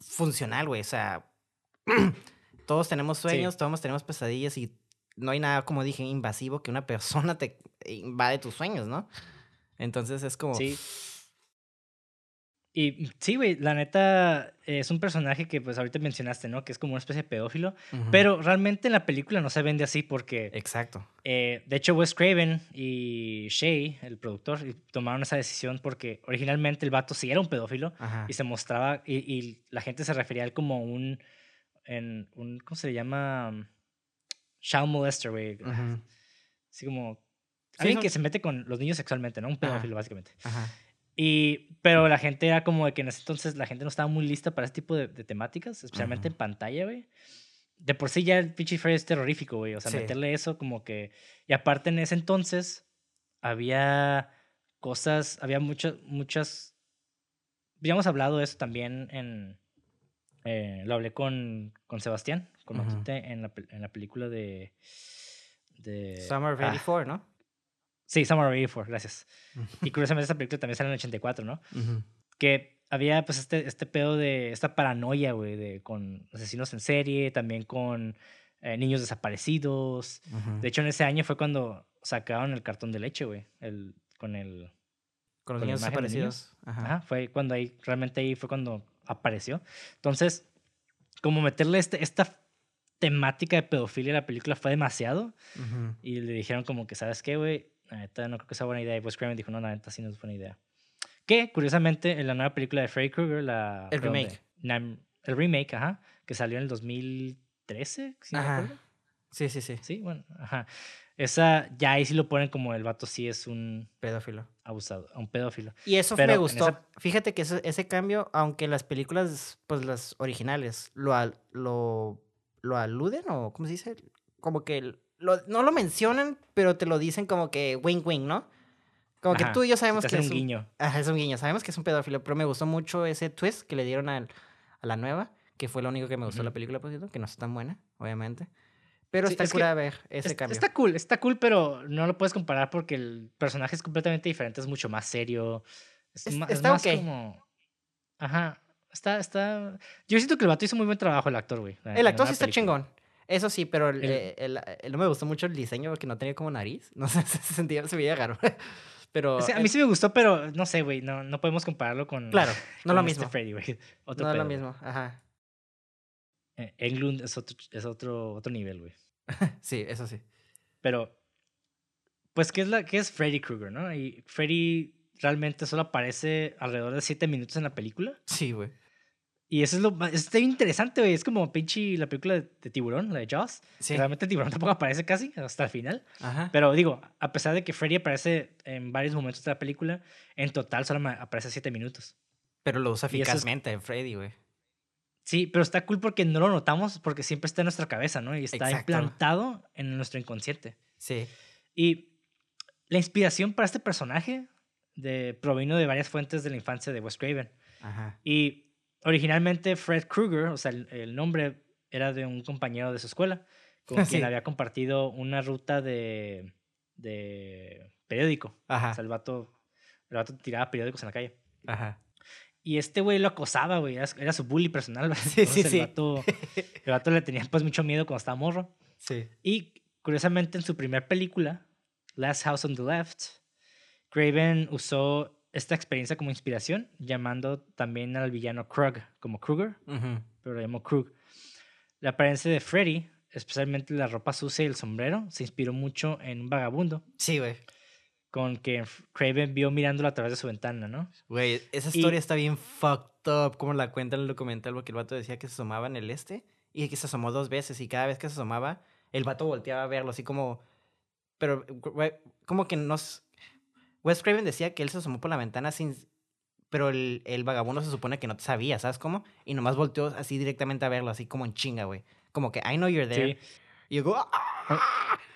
funcional, güey. O sea, todos tenemos sueños, todos tenemos pesadillas y no hay nada, como dije, invasivo que una persona te invade tus sueños, ¿no? Entonces es como... Sí. Y sí, güey, la neta es un personaje que pues ahorita mencionaste, ¿no? Que es como una especie de pedófilo. Pero realmente en la película no se vende así porque, Exacto. eh, de hecho, Wes Craven y Shay, el productor, tomaron esa decisión porque originalmente el vato sí era un pedófilo Ajá. y se mostraba, y, y la gente se refería a él como un, en, un ¿cómo se le llama? Child molester, güey. Ujú. Así como... Sí, Alguien no- que se mete con los niños sexualmente, ¿no? Un Ajá. pedófilo, básicamente. Ajá. Y, pero la gente era como de que en ese entonces la gente no estaba muy lista para ese tipo de, de temáticas, especialmente en pantalla, güey. De por sí ya el pinche Freddy es terrorífico, güey. O sea, Sí. meterle eso como que... Y aparte en ese entonces había cosas, había muchas, muchas... Ya hemos hablado de eso también en... eh, lo hablé con, con Sebastián, con Ujú. Matute, en la, en la película de... de Summer of ah, 84, ¿no? Sí, Summer of 84, gracias. Y curiosamente esa película también sale en el 84, ¿no? Ujú. que había pues este, este pedo de esta paranoia, güey, de con asesinos en serie, también con eh, niños desaparecidos. Ujú. De hecho, en ese año fue cuando sacaron el cartón de leche, güey, el, con el... Con los con niños imagen de niños. desaparecidos. Ajá. Ajá, fue cuando ahí, realmente ahí fue cuando apareció. Entonces, como meterle este, esta temática de pedofilia a la película fue demasiado. Ujú. Y le dijeron como que, ¿sabes qué, güey? La neta no creo que sea buena idea. Y pues Craven dijo, no, la neta sí no es buena idea. Que, curiosamente, en la nueva película de Freddy Krueger, la... El de remake. El remake, ajá, que salió en el 2013, si me Ajá. Sí, sí, sí. Sí, bueno, ajá. Esa, ya ahí sí lo ponen como el vato sí es un Pedófilo. abusado, un pedófilo. Y eso Pero me gustó. esa- Fíjate que ese, ese cambio, aunque las películas, pues las originales, lo, al- lo, lo aluden o, ¿cómo se dice? Como que lo- no lo mencionan, pero te lo dicen como que wing wing, ¿no? Como que Ajá, tú y yo sabemos que es un guiño. Ajá, es un guiño. Sabemos que es un pedófilo, pero me gustó mucho ese twist que le dieron al- a la nueva, que fue lo único que me gustó de la Ujú. película, por cierto, que no está tan buena, obviamente. Pero Sí, está es que cura ver ese Es- cambio. Está cool, está cool, pero no lo puedes comparar porque el personaje es completamente diferente, es mucho más serio. Es, Es- es está más ok. como. Ajá. Está, está. Yo siento que el vato hizo muy buen trabajo, el actor, güey. la- El la actor sí está película. chingón. Eso sí, pero el, El- eh, el- el- no me gustó mucho el diseño porque no tenía como nariz. No sé, se sentía, se veía raro. Pero a mí sí me gustó, pero no sé, güey. No, no podemos compararlo con. claro, no lo mismo. Freddy, güey. Otro No es pedo, lo mismo, ajá. Eh, Englund es otro, es otro, otro nivel, güey. Sí, eso sí. Pero. Pues, ¿qué es, la, ¿qué es Freddy Krueger, no? Y Freddy realmente solo aparece alrededor de siete minutos en la película. Sí, güey. Y eso es lo más. Está interesante, güey. Es como pinche la película de, de tiburón, la de Jaws. Sí. Realmente el tiburón tampoco aparece casi hasta el final. Ajá. Pero digo, a pesar de que Freddy aparece en varios momentos de la película, en total solo aparece siete minutos. Pero lo usa eso es- eficazmente, Freddy, güey. Sí, pero está cool porque no lo notamos porque siempre está en nuestra cabeza, ¿no? Y está Exacto. implantado en nuestro inconsciente. Sí. Y la inspiración para este personaje de, provino de varias fuentes de la infancia de Wes Craven. Ajá. Y originalmente Fred Krueger, o sea, el, el nombre era de un compañero de su escuela, con Sí. quien había compartido una ruta de, de periódico. O Ajá. sea, el vato, el vato tiraba periódicos en la calle. Ajá. Y este güey lo acosaba, güey. Era, era su bully personal. güey. Sí, sí, Entonces, sí. El vato, el vato le tenía pues mucho miedo cuando estaba morro. Sí. Y curiosamente en su primera película, Last House on the Left, Craven usó esta experiencia como inspiración, llamando también al villano Krug como Kruger, pero lo llamó Krug. La apariencia de Freddy, especialmente la ropa sucia y el sombrero, se inspiró mucho en un vagabundo Sí, güey. con que Craven vio mirándolo a través de su ventana, ¿no? Güey, esa Y- historia está bien fucked up, como la cuenta en el documental, porque el vato decía que se asomaba en el este y que se asomó dos veces y cada vez que se asomaba, el vato volteaba a verlo, así como... Pero, güey, como que nos... Wes Craven decía que él se asomó por la ventana sin... Pero el, el vagabundo se supone que no sabía, ¿sabes cómo? Y nomás volteó así directamente a verlo, así como en chinga, güey. Como que, I know you're there. Sí. Y yo, "Ah".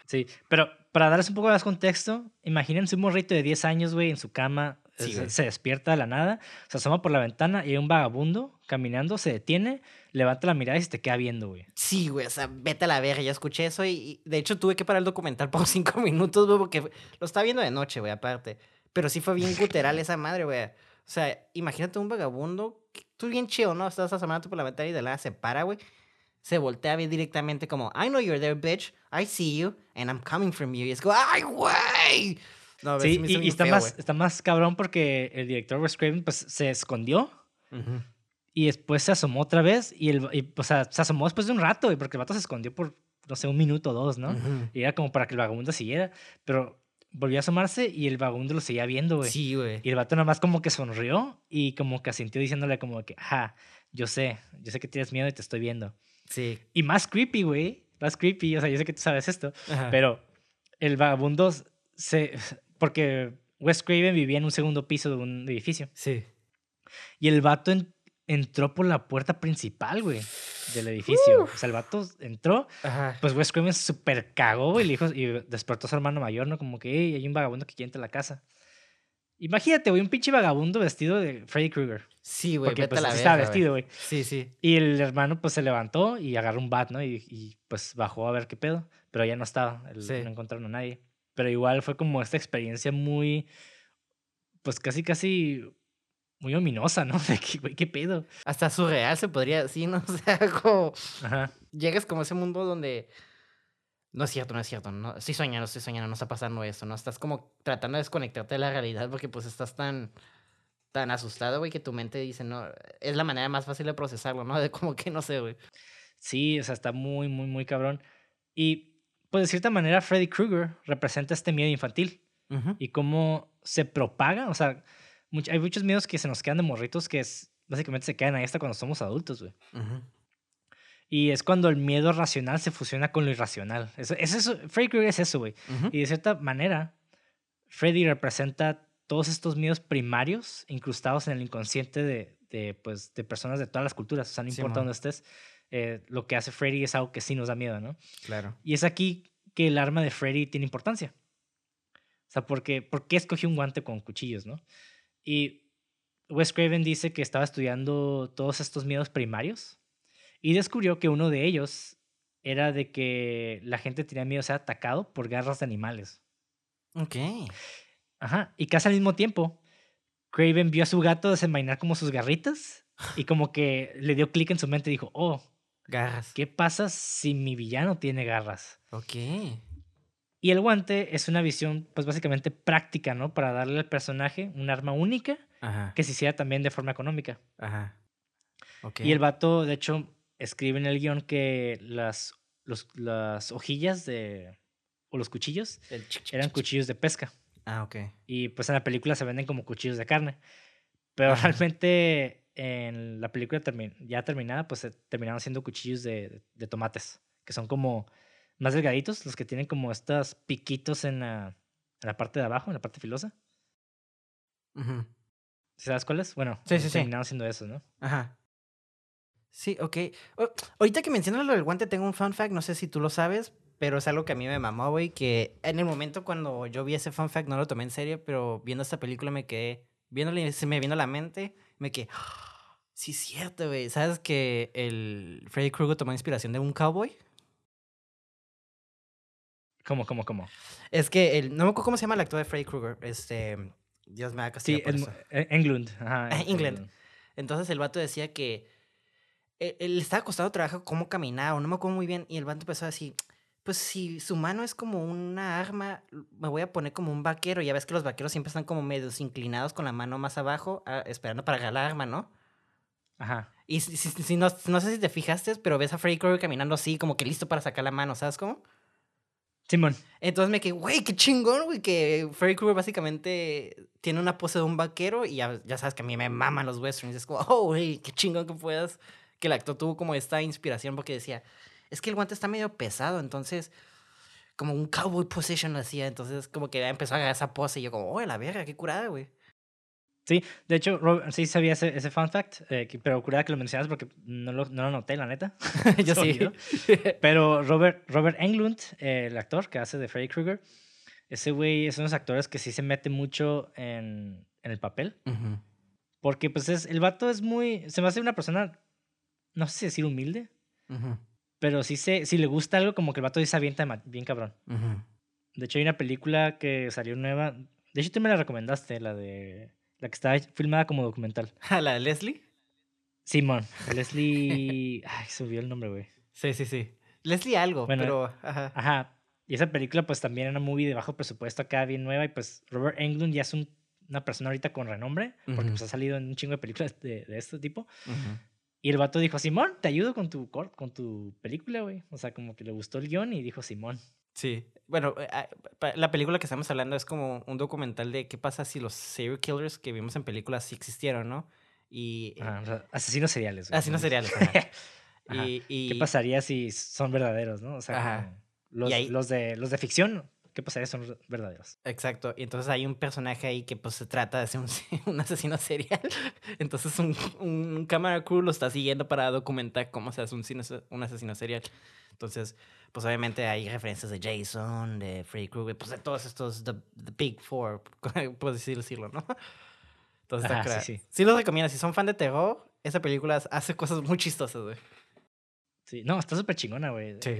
Sí, pero para darles un poco más contexto, imagínense un morrito de 10 años, güey, en su cama, Sí, se, despierta de la nada, se asoma por la ventana y hay un vagabundo caminando, se detiene, levanta la mirada y se te queda viendo, güey. Sí, güey, o sea, vete a la verga, ya escuché eso y, y de hecho tuve que parar el documental por cinco minutos, güey, porque lo estaba viendo de noche, güey, aparte. Pero sí fue bien guteral esa madre, güey. O sea, imagínate un vagabundo, tú bien chido, ¿no? Estás asomándote por la ventana y de la nada se para, güey. Se voltea a ver directamente como, I know you're there, bitch. I see you, and I'm coming from you. Y es como, ¡ay, güey! No, Sí, y, y está, feo, más, está más cabrón porque el director Wes Craven pues, se escondió güey. Ujú. y después se asomó otra vez y, el, y, o sea, se asomó después de un rato, porque el vato se escondió por, no sé, un minuto o dos, ¿no? Ujú. Y era como para que el vagabundo siguiera, pero volvió a asomarse y el vagabundo lo seguía viendo, güey. Sí, güey. Y el vato nada más como que sonrió y como que asintió diciéndole como que, ajá, yo sé, yo sé que tienes miedo y te estoy viendo. Sí. Y más creepy, güey, más creepy, o sea, yo sé que tú sabes esto, Ajá. pero el vagabundo se... Porque Wes Craven vivía en un segundo piso de un edificio Sí. y el vato en- entró por la puerta principal, güey, del edificio. O sea, el vato entró, Ajá. pues Wes Craven super cagó, güey, y, le dijo- y despertó a su hermano mayor, ¿no? Como que, hey, hay un vagabundo que quiere entrar a la casa. Imagínate, güey, un pinche vagabundo vestido de Freddy Krueger. Sí, güey, Porque pues la así estaba vestido, güey. Sí, sí. Y el hermano pues se levantó y agarró un bat, ¿no? Y, y, pues bajó a ver qué pedo. Pero ya no estaba, el- Sí. no encontraron a nadie. Pero igual fue como esta experiencia muy, pues casi, casi muy ominosa, ¿no? De que, güey, qué pedo. Hasta surreal se podría decir, ¿no? O sea, como... Ajá. llegas como a ese mundo donde no es cierto, no es cierto, no estoy soñando, estoy soñando, no está pasando eso, ¿no? Estás como tratando de desconectarte de la realidad porque pues estás tan tan asustado, güey, que tu mente dice, no, es la manera más fácil de procesarlo, ¿no? De como que no sé, güey. Sí, o sea, está muy, muy, muy cabrón. Y pues de cierta manera Freddy Krueger representa este miedo infantil. Ujú. y cómo se propaga. O sea, much- hay muchos miedos que se nos quedan de morritos que es, básicamente se quedan ahí hasta cuando somos adultos, güey. Ujú. Y es cuando el miedo racional se fusiona con lo irracional. Eso, es eso, Freddy Krueger es eso, güey. Ujú. Y de cierta manera, Freddy representa todos estos miedos primarios incrustados en el inconsciente de, de, pues, de personas de todas las culturas. O sea, no importa Simón. dónde estés, eh, lo que hace Freddy es algo que sí nos da miedo, ¿no? Claro. Y es aquí que el arma de Freddy tiene importancia. O sea, porque, ¿por qué escogió un guante con cuchillos, no? Y Wes Craven dice que estaba estudiando todos estos miedos primarios y descubrió que uno de ellos era de que la gente tenía miedo a ser atacado por garras de animales. Ok. Ajá. Y casi al mismo tiempo, Craven vio a su gato desenvainar como sus garritas y como que le dio clic en su mente y dijo, oh, Garras. ¿qué pasa si mi villano tiene garras? Ok. Y el guante es una visión, pues básicamente práctica, ¿no? Para darle al personaje un arma única Ajá. que se hiciera también de forma económica. Ajá. Ok. Y el vato, de hecho, escribe en el guion que las, los- las hojillas de, o los cuchillos eran cuchillos de pesca. Ah, ok. Y pues en la película se venden como cuchillos de carne. Pero Ajá. realmente en la película ya terminada, pues terminaron haciendo cuchillos de, de, tomates, que son como más delgaditos, los que tienen como estos piquitos en la, en la parte de abajo, en la parte filosa. ¿Sabes cuáles? Bueno, sí, sí, terminaron haciendo eso, ¿no? Ajá. Sí, ok. Ahorita que mencionas lo del guante, tengo un fun fact, no sé si tú lo sabes, pero es algo que a mí me mamó, güey, que en el momento cuando yo vi ese fun fact no lo tomé en serio, pero viendo esta película me quedé, viéndole, se me vino a la mente, me quedé, sí es cierto, güey. ¿Sabes que el Freddy Krueger tomó inspiración de un cowboy? ¿Cómo, cómo, cómo? Es que el, no me acuerdo cómo se llama el actor de Freddy Krueger, este, Dios me ha castigado sí, England. Ajá, England. Entonces el vato decía que él, él estaba costado trabajo cómo caminaba, no me acuerdo muy bien, y el vato empezó a decir, pues si su mano es como una arma, me voy a poner como un vaquero. Ya ves que los vaqueros siempre están como medios inclinados con la mano más abajo, ah, esperando para agarrar la arma, ¿no? Ajá. Y si, no, no, sé si te fijaste, pero ves a Freddy Krueger caminando así, como que listo para sacar la mano, ¿sabes cómo? Simón. Entonces me quedé, güey, qué chingón, güey, que Freddy Krueger básicamente tiene una pose de un vaquero y ya, ya sabes que a mí me maman los westerns. Es como, oh, güey, qué chingón que puedas. Que el actor tuvo como esta inspiración porque decía, es que el guante está medio pesado, entonces como un cowboy position lo hacía, entonces como que empezó a agarrar esa pose y yo como, oh, la verga, qué curada, güey. Sí, de hecho, sí sabía ese, ese fun fact, eh, pero curada que lo mencionas porque no lo, no lo noté, la neta. yo sí. pero Robert, Robert Englund, eh, el actor que hace de Freddy Krueger, ese güey es uno de los actores que sí se mete mucho en, en el papel. Porque pues es, el vato es muy, se me hace una persona, no sé si decir humilde, pero sí, se, si le gusta algo, como que el vato dice avienta bien cabrón. De hecho, hay una película que salió nueva. De hecho, tú me la recomendaste, la de. La que está filmada como documental. ¿La de Leslie? Simón. Leslie. Ay, subió el nombre, güey. Sí, sí, sí. Leslie algo, pero. Ajá. Ajá. Y esa película, pues también era una movie de bajo presupuesto acá, bien nueva. Y pues Robert Englund ya es una persona ahorita con renombre, porque pues ha salido en un chingo de películas de, de este tipo. Y el vato dijo, Simón, te ayudo con tu, con tu película, güey. O sea, como que le gustó el guion y dijo, Simón. Sí. Bueno, eh, ah, la película que estamos hablando es como un documental de qué pasa si los serial killers que vimos en películas sí existieron, ¿no? Y... Eh, asesinos seriales. Güey. Asesinos seriales. Y, ¿Qué pasaría si son verdaderos, no? O sea, los, los, de, los de ficción qué pasaría son verdaderos. Exacto. Y entonces hay un personaje ahí que pues se trata de ser un, un asesino serial. Entonces un, un cámara crew lo está siguiendo para documentar cómo se hace un, un asesino serial. Entonces, pues obviamente hay referencias de Jason, de Freddy Krueger, pues de todos estos, the, Big Four, por decirlo, ¿no? Entonces, Ajá, sí, sí. sí lo recomiendo. Si son fan de terror, esa película hace cosas muy chistosas, güey. Sí, no, está súper chingona, güey. Sí.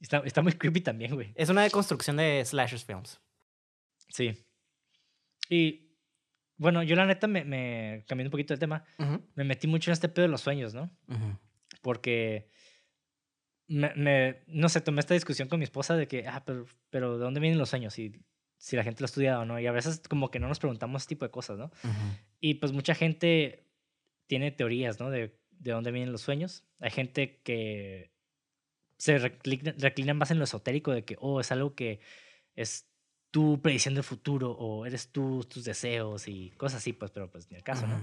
está, está, muy creepy también, güey. Es una deconstrucción de slashers films. Sí. Y bueno, yo la neta me, me cambiando un poquito el tema, me metí mucho en este pedo de los sueños, ¿no? Porque me, me, no sé, tomé esta discusión con mi esposa de que, ah, pero, pero ¿de dónde vienen los sueños? Si, si la gente lo ha estudiado o no. Y a veces como que no nos preguntamos ese tipo de cosas, ¿no? Y pues mucha gente tiene teorías, ¿no? De de dónde vienen los sueños. Hay gente que se reclina, más en lo esotérico de que, oh, es algo que es tu predicción del futuro o eres tú, tus deseos y cosas así, pues, pero pues ni el caso, ¿no?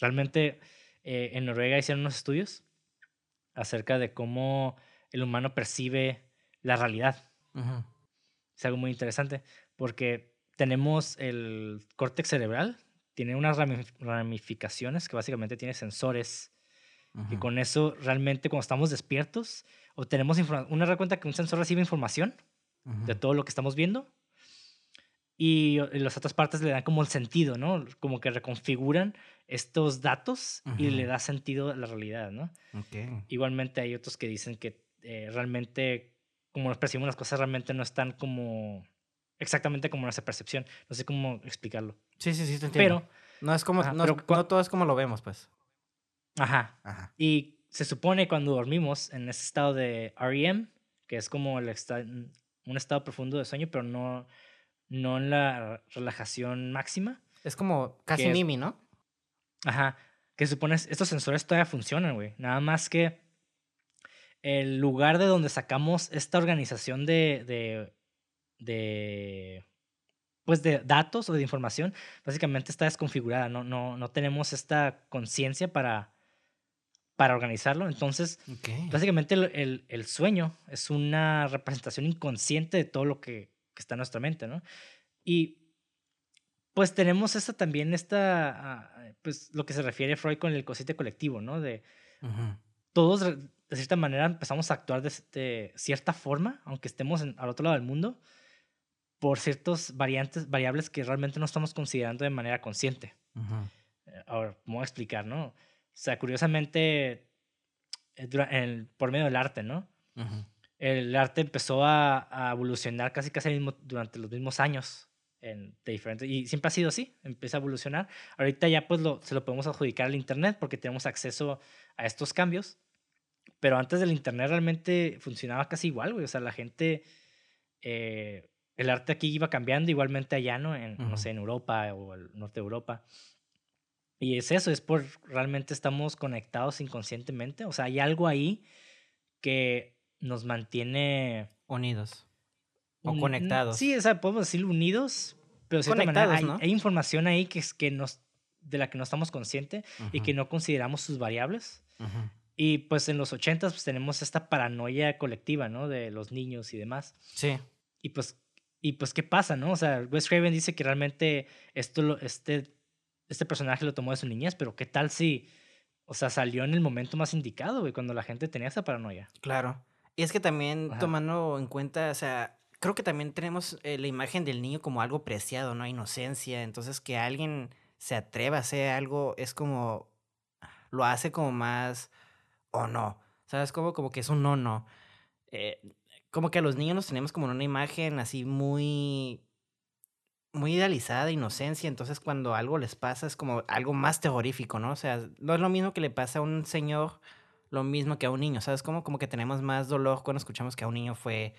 Realmente eh, en Noruega hicieron unos estudios acerca de cómo el humano percibe la realidad. Es algo muy interesante porque tenemos el córtex cerebral, tiene unas ramificaciones que básicamente tiene sensores y con eso, realmente, cuando estamos despiertos, obtenemos información. Una cuenta que un sensor recibe información de todo lo que estamos viendo y las otras partes le dan como el sentido, ¿no? Como que reconfiguran estos datos y le da sentido a la realidad, ¿no? Igualmente hay otros que dicen que eh, realmente, como nos percibimos las cosas, realmente no están como exactamente como nuestra percepción. No sé cómo explicarlo. Sí, sí, sí, te entiendo. Pero, no es como, no, no todo es como lo vemos, pues. Ajá. Ajá. Y se supone cuando dormimos en ese estado de REM, que es como el un estado profundo de sueño, pero no, no en la relajación máxima. Es como casi Mimi, ¿no? Ajá. Que se supone estos sensores todavía funcionan, güey. Nada más que el lugar de donde sacamos esta organización de, de, de pues de datos o de información, básicamente está desconfigurada, no, no, no tenemos esta conciencia para, para organizarlo. Entonces, básicamente el, el, sueño es una representación inconsciente de todo lo que, que, está en nuestra mente, ¿no? Y pues tenemos esta también, esta, ah, pues lo que se refiere Freud con el cosite colectivo, ¿no? De todos, de cierta manera, empezamos a actuar de, cierta forma, aunque estemos en, al otro lado del mundo, por ciertas variantes, variables que realmente no estamos considerando de manera consciente. Eh, ahora, ¿cómo explicar, no? O sea, curiosamente, eh, por medio del arte, ¿no? El arte empezó a, evolucionar casi casi mismo, durante los mismos años en, de diferentes, y siempre ha sido así, empieza a evolucionar. Ahorita ya pues lo, se lo podemos adjudicar al Internet porque tenemos acceso a estos cambios, pero antes del Internet realmente funcionaba casi igual, güey, o sea, la gente, eh, el arte aquí iba cambiando igualmente allá, ¿no? En, no sé, en Europa o el norte de Europa. Y es eso, es por realmente estamos conectados inconscientemente, o sea, hay algo ahí que nos mantiene unidos. O conectados. Sí, o sea, podemos decir unidos, pero de cierta manera hay, hay, información ahí que, es, que nos, de la que no estamos conscientes y que no consideramos sus variables. Y pues en los ochentas pues tenemos esta paranoia colectiva, ¿no? De los niños y demás. Sí. Y pues, y pues ¿qué pasa, no? O sea, Wes Craven dice que realmente esto, este, este personaje lo tomó de su niñez, pero ¿qué tal si, o sea, salió en el momento más indicado, güey, cuando la gente tenía esa paranoia? Claro. Y es que también tomando en cuenta, o sea, creo que también tenemos eh, la imagen del niño como algo preciado, ¿no? Inocencia. Entonces, que alguien se atreva a hacer algo es como. Lo hace como más. O no. ¿Sabes? Como, como que es un no, no. Eh, como que a los niños nos tenemos como una imagen así muy. Muy idealizada, inocencia. Entonces, cuando algo les pasa, es como algo más terrorífico, ¿no? O sea, no es lo mismo que le pasa a un señor, lo mismo que a un niño. ¿Sabes? Como, como que tenemos más dolor cuando escuchamos que a un niño fue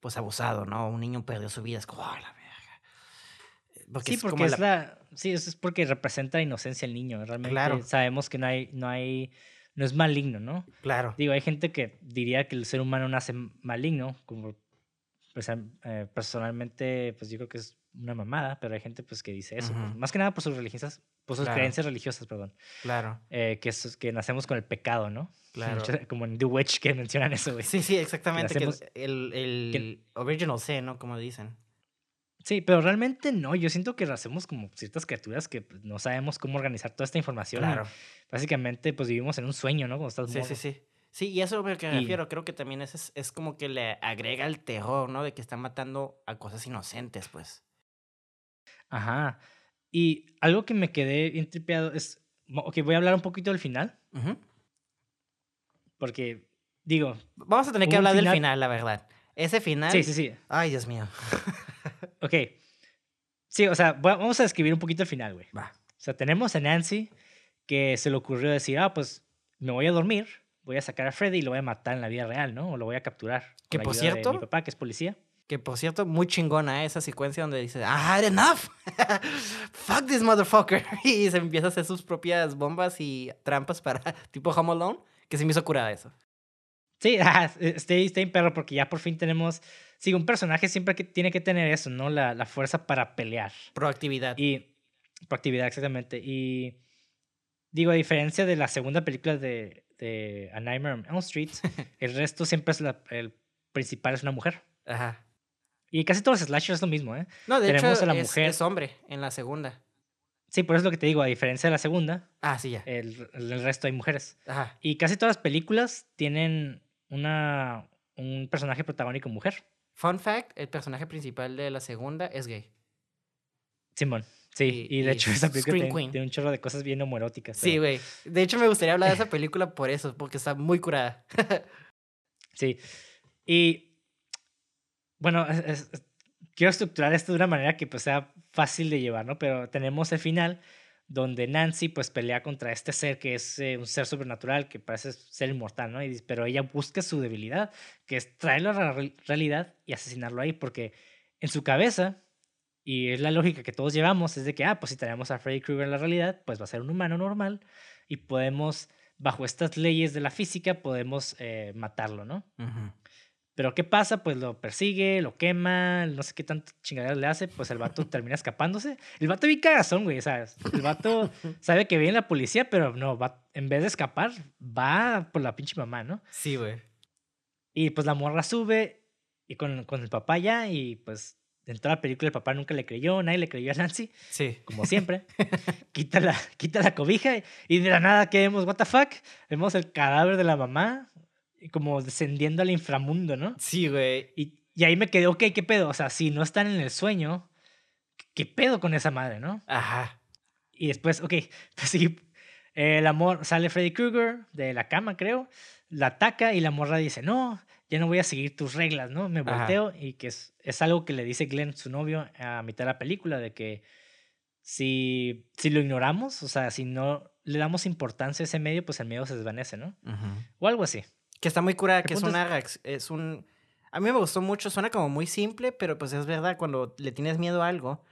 pues abusado, ¿no? Un niño perdió su vida, es como, oh, la verga. sí, porque es la... sí, eso es porque representa inocencia el niño. Realmente claro. sabemos que no hay, no hay, no es maligno, ¿no? Claro. Digo, hay gente que diría que el ser humano nace maligno, como pues, eh, personalmente, pues yo creo que es una mamada, pero hay gente pues que dice eso. Pues, más que nada por sus religiosas, por sus creencias religiosas, perdón. Claro. Eh, que, que nacemos con el pecado, ¿no? Claro. Como en The Witch que mencionan eso, güey. Sí, sí, exactamente. Que el, el original C, ¿no? Como dicen. Sí, pero realmente no. Yo siento que nacemos como ciertas criaturas que pues, no sabemos cómo organizar toda esta información. Claro. Básicamente, pues vivimos en un sueño, ¿no? Cuando estás Sí, sí, sí. Sí, y eso es lo que me refiero. Creo que también es, es como que le agrega el terror, ¿no? De que están matando a cosas inocentes, pues. Ajá. Y algo que me quedé bien tripeado es. Ok, voy a hablar un poquito del final. Porque, digo. Vamos a tener que hablar del final, la verdad. Ese final. Sí, sí, sí. Ay, Dios mío. ok. Sí, o sea, vamos a describir un poquito el final, güey. Va. O sea, tenemos a Nancy que se le ocurrió decir, ah, pues me voy a dormir, voy a sacar a Freddy y lo voy a matar en la vida real, ¿no? O lo voy a capturar. Que por cierto. mi papá, que es policía. Que por cierto, muy chingona esa secuencia donde dice, ah, enough. Fuck this motherfucker. Y se empieza a hacer sus propias bombas y trampas para tipo Home Alone, que se me hizo curada eso. Sí, ah, estoy en perro porque ya por fin tenemos. Sí, un personaje siempre que tiene que tener eso, ¿no? La, la fuerza para pelear. Proactividad. Y. Proactividad, exactamente. Y. Digo, a diferencia de la segunda película de, de A Nightmare on Elm Street, el resto siempre es la, el principal es una mujer. Ajá. Y casi todos los slashers es lo mismo, ¿eh? No, de hecho, la es, mujer. es hombre en la segunda. Sí, por eso es lo que te digo, a diferencia de la segunda. Ah, sí, ya. El, el resto hay mujeres. Ajá. Y casi todas las películas tienen una, un personaje protagónico mujer. Fun fact, el personaje principal de la segunda es gay. Simón. Sí, y, de hecho esa película tiene, un chorro de cosas bien homoeróticas. Sí, güey. De hecho me gustaría hablar de esa película por eso, porque está muy curada. sí. Y bueno, quiero estructurar esto de una manera que pues, sea fácil de llevar, ¿no? Pero tenemos el final donde Nancy pues pelea contra este ser que es eh, un ser sobrenatural que parece ser inmortal, ¿no? Y, pero ella busca su debilidad, que es traerlo a la realidad y asesinarlo ahí, porque en su cabeza, y es la lógica que todos llevamos, es de que, ah, pues si traemos a Freddy Krueger en la realidad, pues va a ser un humano normal y podemos, bajo estas leyes de la física, podemos eh, matarlo, ¿no? Pero ¿qué pasa? Pues lo persigue, lo quema, no sé qué tanto chingadera le hace, pues el vato termina escapándose. El vato vi cagazón, güey, ¿sabes? El vato sabe que viene la policía, pero no, va, en vez de escapar, va por la pinche mamá, ¿no? Sí, güey. Y pues la morra sube y con, con el papá ya, y pues en toda la película el papá nunca le creyó, nadie le creyó a Nancy, Sí. como siempre. quita, la, quita la cobija y de la nada que vemos, what the fuck, vemos el cadáver de la mamá como descendiendo al inframundo, ¿no? Sí, güey. Y, y ahí me quedé, ok, ¿qué pedo? O sea, si no están en el sueño, ¿qué pedo con esa madre, no? Ajá. Y después, ok, pues sí, el amor, sale Freddy Krueger de la cama, creo, la ataca y la morra dice, no, ya no voy a seguir tus reglas, ¿no? Me Ajá. volteo y que es, es algo que le dice Glenn, su novio, a mitad de la película, de que si, si lo ignoramos, o sea, si no le damos importancia a ese medio, pues el miedo se desvanece, ¿no? O algo así. Que está muy curada, que es es- una reacc- es un... A mí me gustó mucho, suena como muy simple, pero pues es verdad, cuando le tienes miedo a algo,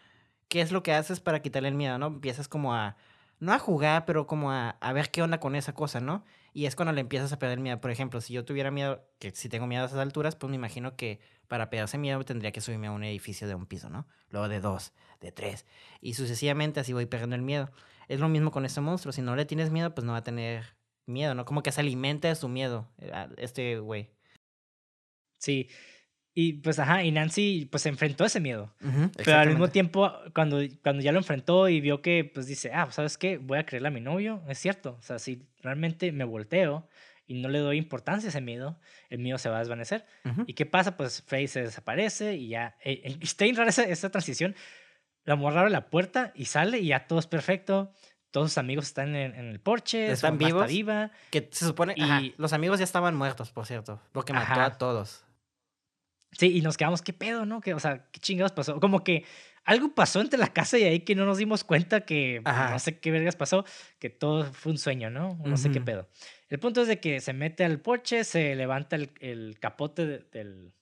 ¿qué es lo que haces para quitarle el miedo, no? Empiezas como a, no a jugar, pero como a, a ver qué onda con esa cosa, ¿no? Y es cuando le empiezas a perder miedo. Por ejemplo, si yo tuviera miedo, que si tengo miedo a esas alturas, pues me imagino que para perderse miedo tendría que subirme a un edificio de un piso, ¿no? Luego de dos, de tres. Y sucesivamente así voy perdiendo el miedo. Es lo mismo con este monstruo. Si no le tienes miedo, pues no va a tener miedo, ¿no? Como que se alimenta de su miedo, eh, este güey. Sí. Y pues, ajá, y Nancy pues se enfrentó a ese miedo. Ujú, Pero al mismo tiempo, cuando, cuando ya lo enfrentó y vio que, pues dice, ah, ¿sabes qué? Voy a creerle a mi novio. Es cierto. O sea, si realmente me volteo y no le doy importancia a ese miedo, el miedo se va a desvanecer. ¿Y qué pasa? Pues Freddy se desaparece y ya. eh, eh, está rara esa, esa transición. La morra abre la puerta y sale y ya todo es perfecto. Todos sus amigos están en, en el porche. su ¿Están mamá está vivos? viva. Que se supone. ajá, Y- los amigos ya estaban muertos, por cierto. Porque mató a todos. Sí, y nos quedamos, ¿qué pedo, no? Que, o sea, ¿qué chingados pasó? Como que algo pasó entre la casa y ahí que no nos dimos cuenta que Ajá. no sé qué vergas pasó, que todo fue un sueño, ¿no? No sé qué pedo. El punto es de que se mete al porche, se levanta el, el capote de- del,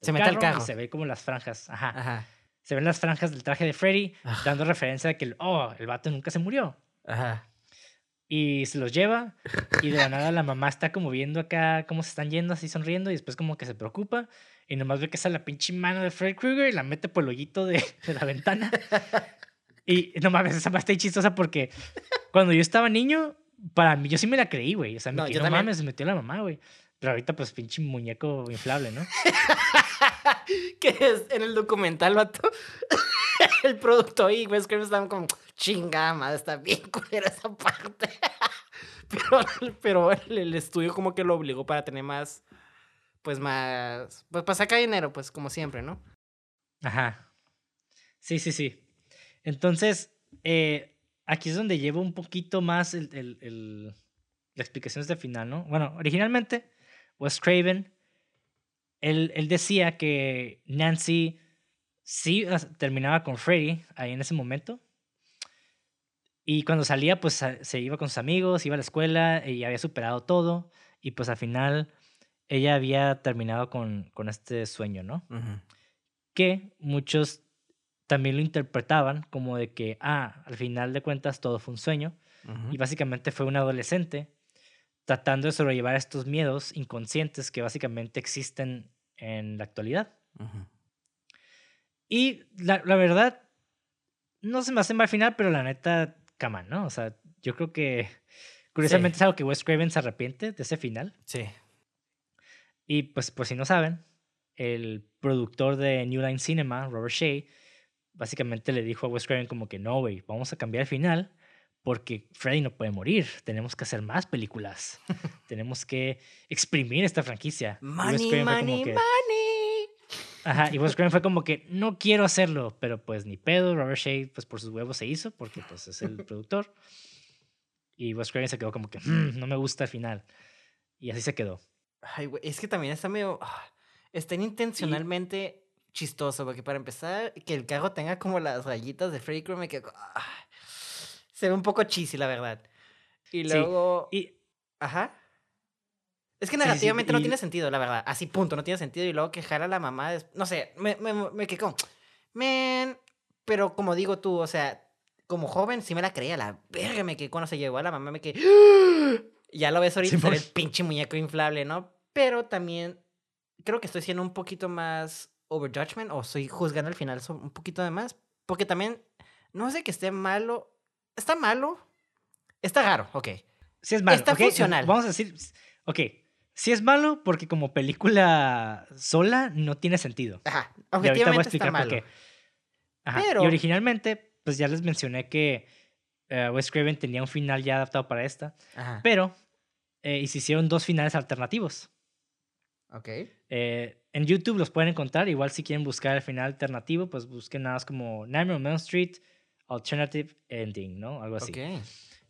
Se del mete al y carro. se ve como las franjas, ajá. Ajá. Se ven las franjas del traje de Freddy, dando referencia a que, el- oh, el vato nunca se murió. Ajá. Y se los lleva y de la nada la mamá está como viendo acá cómo se están yendo, así sonriendo y después como que se preocupa y nomás ve que sale la pinche mano de Freddy Krueger y la mete por el hoyito de, de la ventana. Y no mames, esa más está chistosa porque cuando yo estaba niño, para mí, yo sí me la creí, güey. O sea, me No, no, yo no mames, se metió la mamá, güey. Pero ahorita pues pinche muñeco inflable, ¿no? que es en el documental, vato. el productor y Wes Craven estaban como, chingada está bien culera esa parte. pero pero el, estudio como que lo obligó para tener más, pues más, pues para sacar dinero, pues como siempre, ¿no? Ajá. Sí, sí, sí. Entonces, eh, aquí es donde llevo un poquito más el, el- la explicación de final, ¿no? Bueno, originalmente, Wes Craven, él, él decía que Nancy sí terminaba con Freddy ahí en ese momento. Y cuando salía, pues se iba con sus amigos, iba a la escuela y había superado todo. Y pues al final, ella había terminado con, con este sueño, ¿no? que muchos también lo interpretaban como de que, ah, al final de cuentas todo fue un sueño y básicamente fue un adolescente tratando de sobrellevar estos miedos inconscientes que básicamente existen en la actualidad. Y la, la verdad, no se me hace mal final, pero la neta, cama, ¿no? O sea, yo creo que curiosamente es algo que Wes Craven se arrepiente de ese final. Sí. Y pues por si no saben, el productor de New Line Cinema, Robert Shea, básicamente le dijo a Wes Craven como que no, güey, vamos a cambiar el final porque Freddy no puede morir, tenemos que hacer más películas, tenemos que exprimir esta franquicia. Y Money, como money, que- money. Ajá, y Wes Craven fue como que no quiero hacerlo, pero pues ni pedo, Robert Shea pues por sus huevos se hizo porque pues es el productor. Y Wes Craven se quedó como que "Mm, no me gusta el final. Y así se quedó. Ay, güey, es que también está medio. ah, Está intencionalmente chistoso, porque para empezar, que el carro tenga como las rayitas de Freddy Krueger me quedo. ah, se ve un poco cheesy, la verdad. Y Sí, luego. Y Ajá. Es que Sí, sí, sí, negativamente no tiene sentido, la verdad. Así, punto, no tiene sentido. Y luego que jala a la mamá. des- No sé, me, me, me quedé como. Man. Pero como digo tú, o sea, como joven sí me la creía. La verga me quedé cuando se llevó a la mamá. Me quedé. Ya lo ves ahorita, el pinche muñeco inflable, ¿no? Pero también creo que estoy siendo un poquito más overjudgment o estoy juzgando al final un poquito de más. Porque también, no sé que esté malo. Está malo. Está raro, ok. Sí es malo. Está funcional. Vamos a decir, ok, sí es malo porque como película sola no tiene sentido. Ajá. Y ahorita voy a Objetivamente está explicar por malo. qué. Ajá, Pero- Y originalmente, pues ya les mencioné que eh, Wes Craven tenía un final ya adaptado para esta, Ajá. pero eh, y se hicieron dos finales alternativos. Ok. Eh, en YouTube los pueden encontrar. Igual si quieren buscar el final alternativo, pues busquen nada más como Nightmare on Elm Street Alternative Ending, ¿no? Algo así.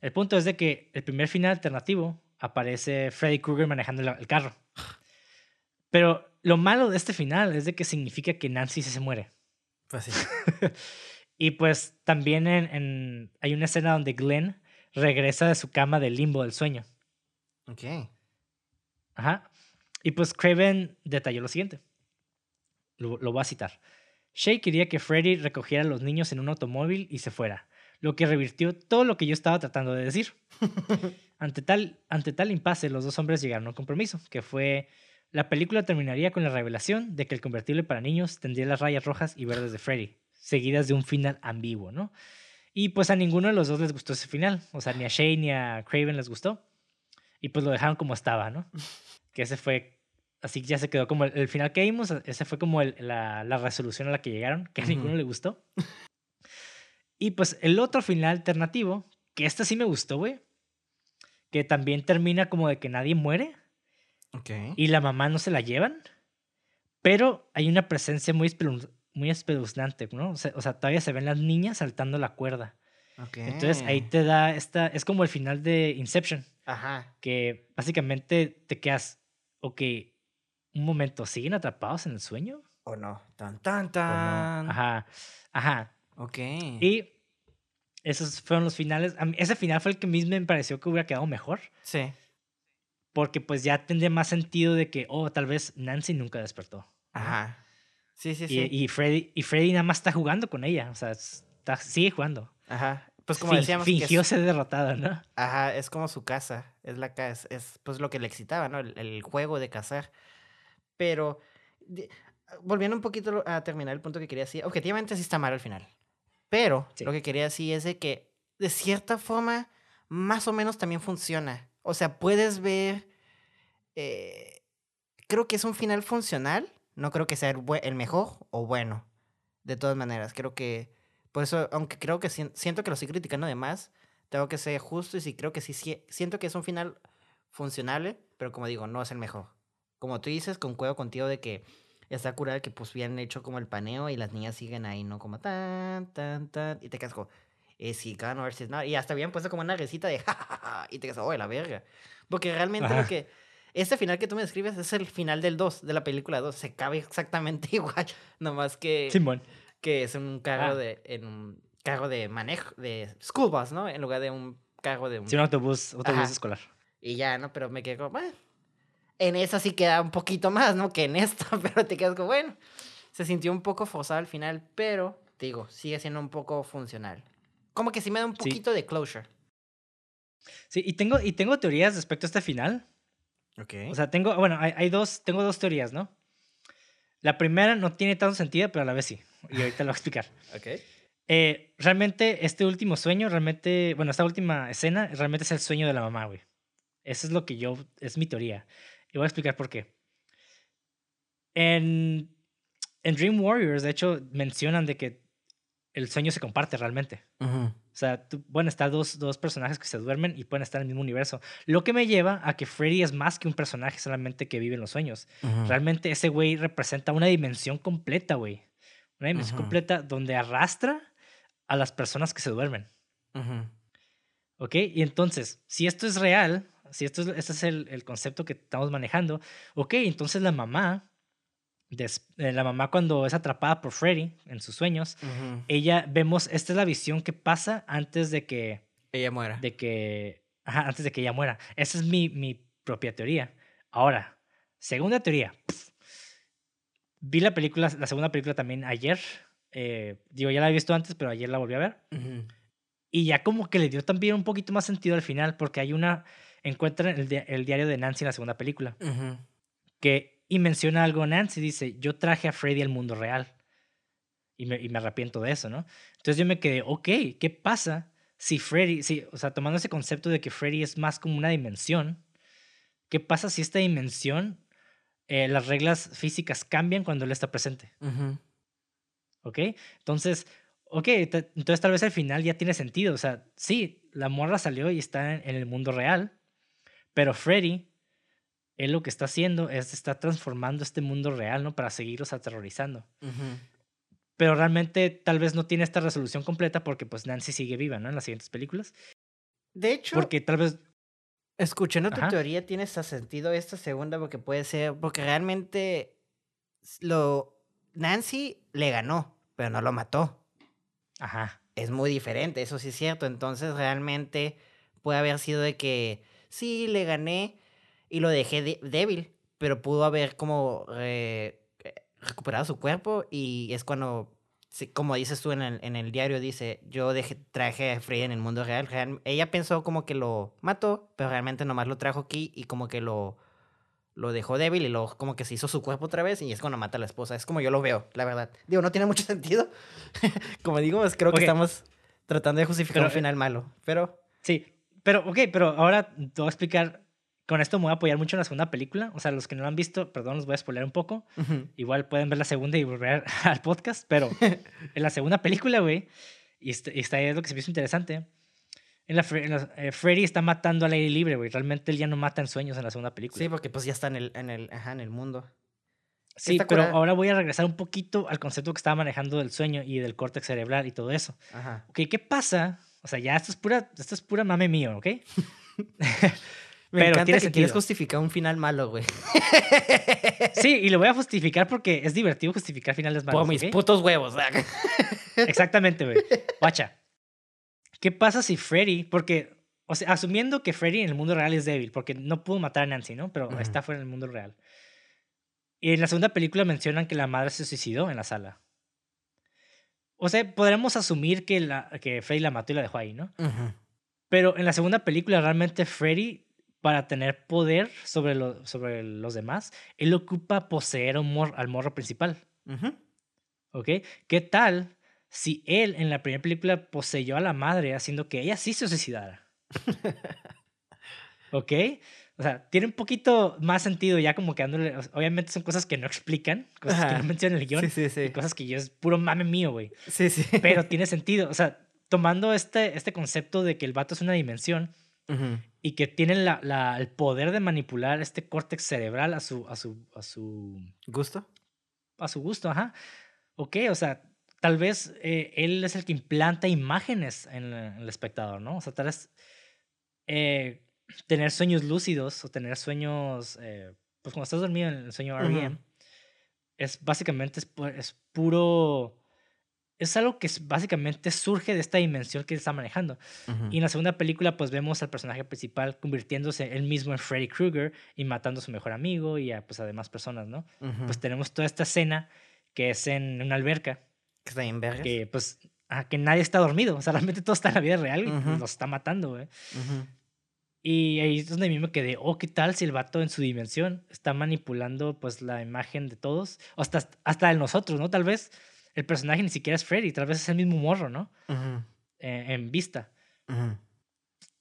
El punto es de que el primer final alternativo aparece Freddy Krueger manejando el carro. Pero lo malo de este final es de que significa que Nancy se muere. Pues sí. Y pues también en, en- hay una escena donde Glenn regresa de su cama del limbo del sueño. Ok. Ajá. Y pues Craven detalló lo siguiente. Lo, lo voy a citar. Shay quería que Freddy recogiera a los niños en un automóvil y se fuera, lo que revirtió todo lo que yo estaba tratando de decir. ante, tal, ante tal impasse, los dos hombres llegaron a un compromiso, que fue la película terminaría con la revelación de que el convertible para niños tendría las rayas rojas y verdes de Freddy, seguidas de un final ambiguo, ¿no? Y pues a ninguno de los dos les gustó ese final, o sea, ni a Shay ni a Craven les gustó. Y pues lo dejaron como estaba, ¿no? Que ese fue, así que ya se quedó como el, el final que vimos, ese fue como el- la, la resolución a la que llegaron, que a Ujú. ninguno le gustó. Y pues el otro final alternativo, que este sí me gustó, güey, que también termina como de que nadie muere Ok. y la mamá no se la llevan, pero hay una presencia muy, espelun- muy espeluznante, ¿no? O sea, o sea, todavía se ven las niñas saltando la cuerda. Ok. Entonces ahí te da esta, es como el final de Inception, Ajá. que básicamente te quedas, ok, un momento, ¿siguen atrapados en el sueño? ¿O no? Tan, tan, ¿O no? tan. Ajá, ajá. Ok. Y esos fueron los finales. A mí- ese final fue el que a mí me pareció que hubiera quedado mejor, Sí. porque pues ya tendría más sentido de que, oh, tal vez Nancy nunca despertó. ¿no? Ajá. Sí, sí, Y, sí. y Freddy, y Freddy nada más está jugando con ella, o sea, está, sigue jugando. Ajá. Pues como Fin- decíamos. que es- fingió ser derrotada, ¿no? Ajá, es como su casa, es la casa, es pues lo que le excitaba, ¿no? El, el juego de cazar. Pero, de- volviendo un poquito a terminar el punto que quería decir, objetivamente sí está mal al final. Pero Sí. lo que quería decir es de que, de cierta forma, más o menos también funciona. O sea, puedes ver, eh, creo que es un final funcional, no creo que sea el, mejor o bueno. De todas maneras, creo que, por eso, aunque creo que sien- siento que lo estoy criticando de más, tengo que ser justo y sí creo que sí, sí- siento que es un final funcionable, pero como digo, no es el mejor. Como tú dices, concuerdo contigo de que está curado que pues habían hecho como el paneo y las niñas siguen ahí, ¿no? Como tan, tan, tan, y te quedas como, es he gone or is not? Y hasta habían puesto como una risita de jajaja, y te quedas, oh, la verga. Porque realmente Ajá. lo que, este final que tú me describes es el final del 2, de la película 2, se cabe exactamente igual, nomás que Simón. que es un carro Ah. de en un carro de manejo de school bus, ¿no? En lugar de un carro de un Sí, un autobús, autobús Ajá. escolar. y ya, ¿no? Pero me quedé como, bueno, en esa sí queda un poquito más, ¿no? Que en esta, pero te quedas como, bueno, se sintió un poco forzado al final, pero te digo, sigue siendo un poco funcional. Como que sí me da un Sí. poquito de closure. Sí, y tengo, y tengo teorías respecto a este final. Ok. O sea, tengo, bueno, hay, hay dos, tengo dos teorías, ¿no? La primera no tiene tanto sentido, pero a la vez sí. Y ahorita lo voy a explicar. ok. Eh, realmente, este último sueño, realmente, bueno, esta última escena, realmente es el sueño de la mamá, güey. Eso es lo que yo, es mi teoría. Y voy a explicar por qué. En, en Dream Warriors, de hecho, mencionan de que el sueño se comparte realmente. O sea, tú- bueno, está dos, dos personajes que se duermen y pueden estar en el mismo universo. Lo que me lleva a que Freddy es más que un personaje solamente que vive en los sueños. Realmente ese güey representa una dimensión completa, güey. Una dimensión completa donde arrastra a las personas que se duermen. ¿Ok? Y entonces, si esto es real, si esto es, este es el, el concepto que estamos manejando, ok, entonces la mamá, des- eh, la mamá cuando es atrapada por Freddy en sus sueños, ella, vemos, esta es la visión que pasa antes de que, Ella muera. de que, ajá, antes de que ella muera. Esa es mi, mi propia teoría. Ahora, segunda teoría. pf, vi la película, la segunda película también ayer. eh, digo, ya la había visto antes, pero ayer la volví a ver. Y ya como que le dio también un poquito más sentido al final, porque hay una, encuentran el, di- el diario de Nancy en la segunda película, que Y menciona algo Nancy, dice, yo traje a Freddy al mundo real. Y me, y me arrepiento de eso, ¿no? Entonces yo me quedé, ok, ¿qué pasa si Freddy, si, o sea, tomando ese concepto de que Freddy es más como una dimensión, ¿qué pasa si esta dimensión, eh, las reglas físicas cambian cuando él está presente? ¿Ok? Entonces, ok, entonces tal vez al final ya tiene sentido. O sea, sí, la morra salió y está en, el mundo real, pero Freddy, él lo que está haciendo es está transformando este mundo real, ¿no? Para seguirlos aterrorizando. Pero realmente tal vez no tiene esta resolución completa porque pues Nancy sigue viva, ¿no? En las siguientes películas. De hecho. Porque tal vez. Escuchando tu teoría, tiene hasta sentido esta segunda porque puede ser. Porque realmente. Lo. Nancy le ganó, pero no lo mató. Ajá. Es muy diferente, eso sí es cierto. Entonces realmente puede haber sido de que sí, le gané y lo dejé débil, pero pudo haber como recuperado su cuerpo y es cuando, como dices tú en el, en el diario, dice, yo dejé, traje a Frey en el mundo real. Ella pensó como que lo mató, pero realmente nomás lo trajo aquí y como que lo lo dejó débil y luego como que se hizo su cuerpo otra vez y es cuando mata a la esposa. Es como yo lo veo, la verdad. Digo, no tiene mucho sentido. como digo, pues creo que estamos tratando de justificar un eh, final malo, pero... Sí, pero ok, pero ahora te voy a explicar, con esto me voy a apoyar mucho en la segunda película. O sea, los que no lo han visto, perdón, los voy a spoiler un poco. Igual pueden ver la segunda y volver al podcast, pero en la segunda película, güey, y, está, y está ahí es lo que se me hizo interesante en la, eh, Freddy está matando al aire libre, güey. Realmente él ya no mata en sueños en la segunda película. Sí, porque pues ya está en el, en el, ajá, en el mundo. Sí, pero ahora voy a regresar un poquito al concepto que estaba manejando del sueño y del córtex cerebral y todo eso. Ajá. Ok, ¿qué pasa? O sea, ya esto es pura, esto es pura mame mío, ¿ok? Me pero encanta que quieres justificar un final malo, güey. sí, y lo voy a justificar porque es divertido justificar finales malos. Por mis putos huevos. Exactamente, güey. Guacha. ¿Qué pasa si Freddy, porque, o sea, asumiendo que Freddy en el mundo real es débil, porque no pudo matar a Nancy, ¿no? Pero está fuera del mundo real. Y en la segunda película mencionan que la madre se suicidó en la sala. O sea, podremos asumir que, la, que Freddy la mató y la dejó ahí, ¿no? Pero en la segunda película, realmente Freddy, para tener poder sobre, lo, sobre los demás, él ocupa poseer al morro principal. ¿Ok? ¿Qué tal si él en la primera película poseyó a la madre haciendo que ella sí se suicidara. ¿Ok? O sea, tiene un poquito más sentido ya como que dándole... Obviamente son cosas que no explican, cosas que no mencionan en el guion. Sí, sí, sí. cosas que yo es puro mame mío, güey. Sí, sí. Pero tiene sentido. O sea, tomando este, este concepto de que el vato es una dimensión y que tiene la, la, el poder de manipular este córtex cerebral a su, a su, a su... ¿Gusto? A su gusto, ajá. Ok, o sea, tal vez eh, él es el que implanta imágenes en, el espectador, ¿no? O sea, tal vez eh, tener sueños lúcidos o tener sueños, eh, pues cuando estás dormido en el sueño REM, es básicamente es, puro, es algo que básicamente surge de esta dimensión que él está manejando. Y en la segunda película, pues vemos al personaje principal convirtiéndose él mismo en Freddy Krueger y matando a su mejor amigo y a, pues, a demás personas, ¿no? Pues tenemos toda esta escena que es en una alberca que está en vergas. Que pues, que nadie está dormido. O sea, realmente todo está en la vida real y uh los está matando, güey. Y ahí es donde a mí me quedé, oh, ¿qué tal si el vato en su dimensión está manipulando pues la imagen de todos? O hasta, hasta de nosotros, ¿no? Tal vez el personaje ni siquiera es Freddy, tal vez es el mismo morro, ¿no? Eh, en vista.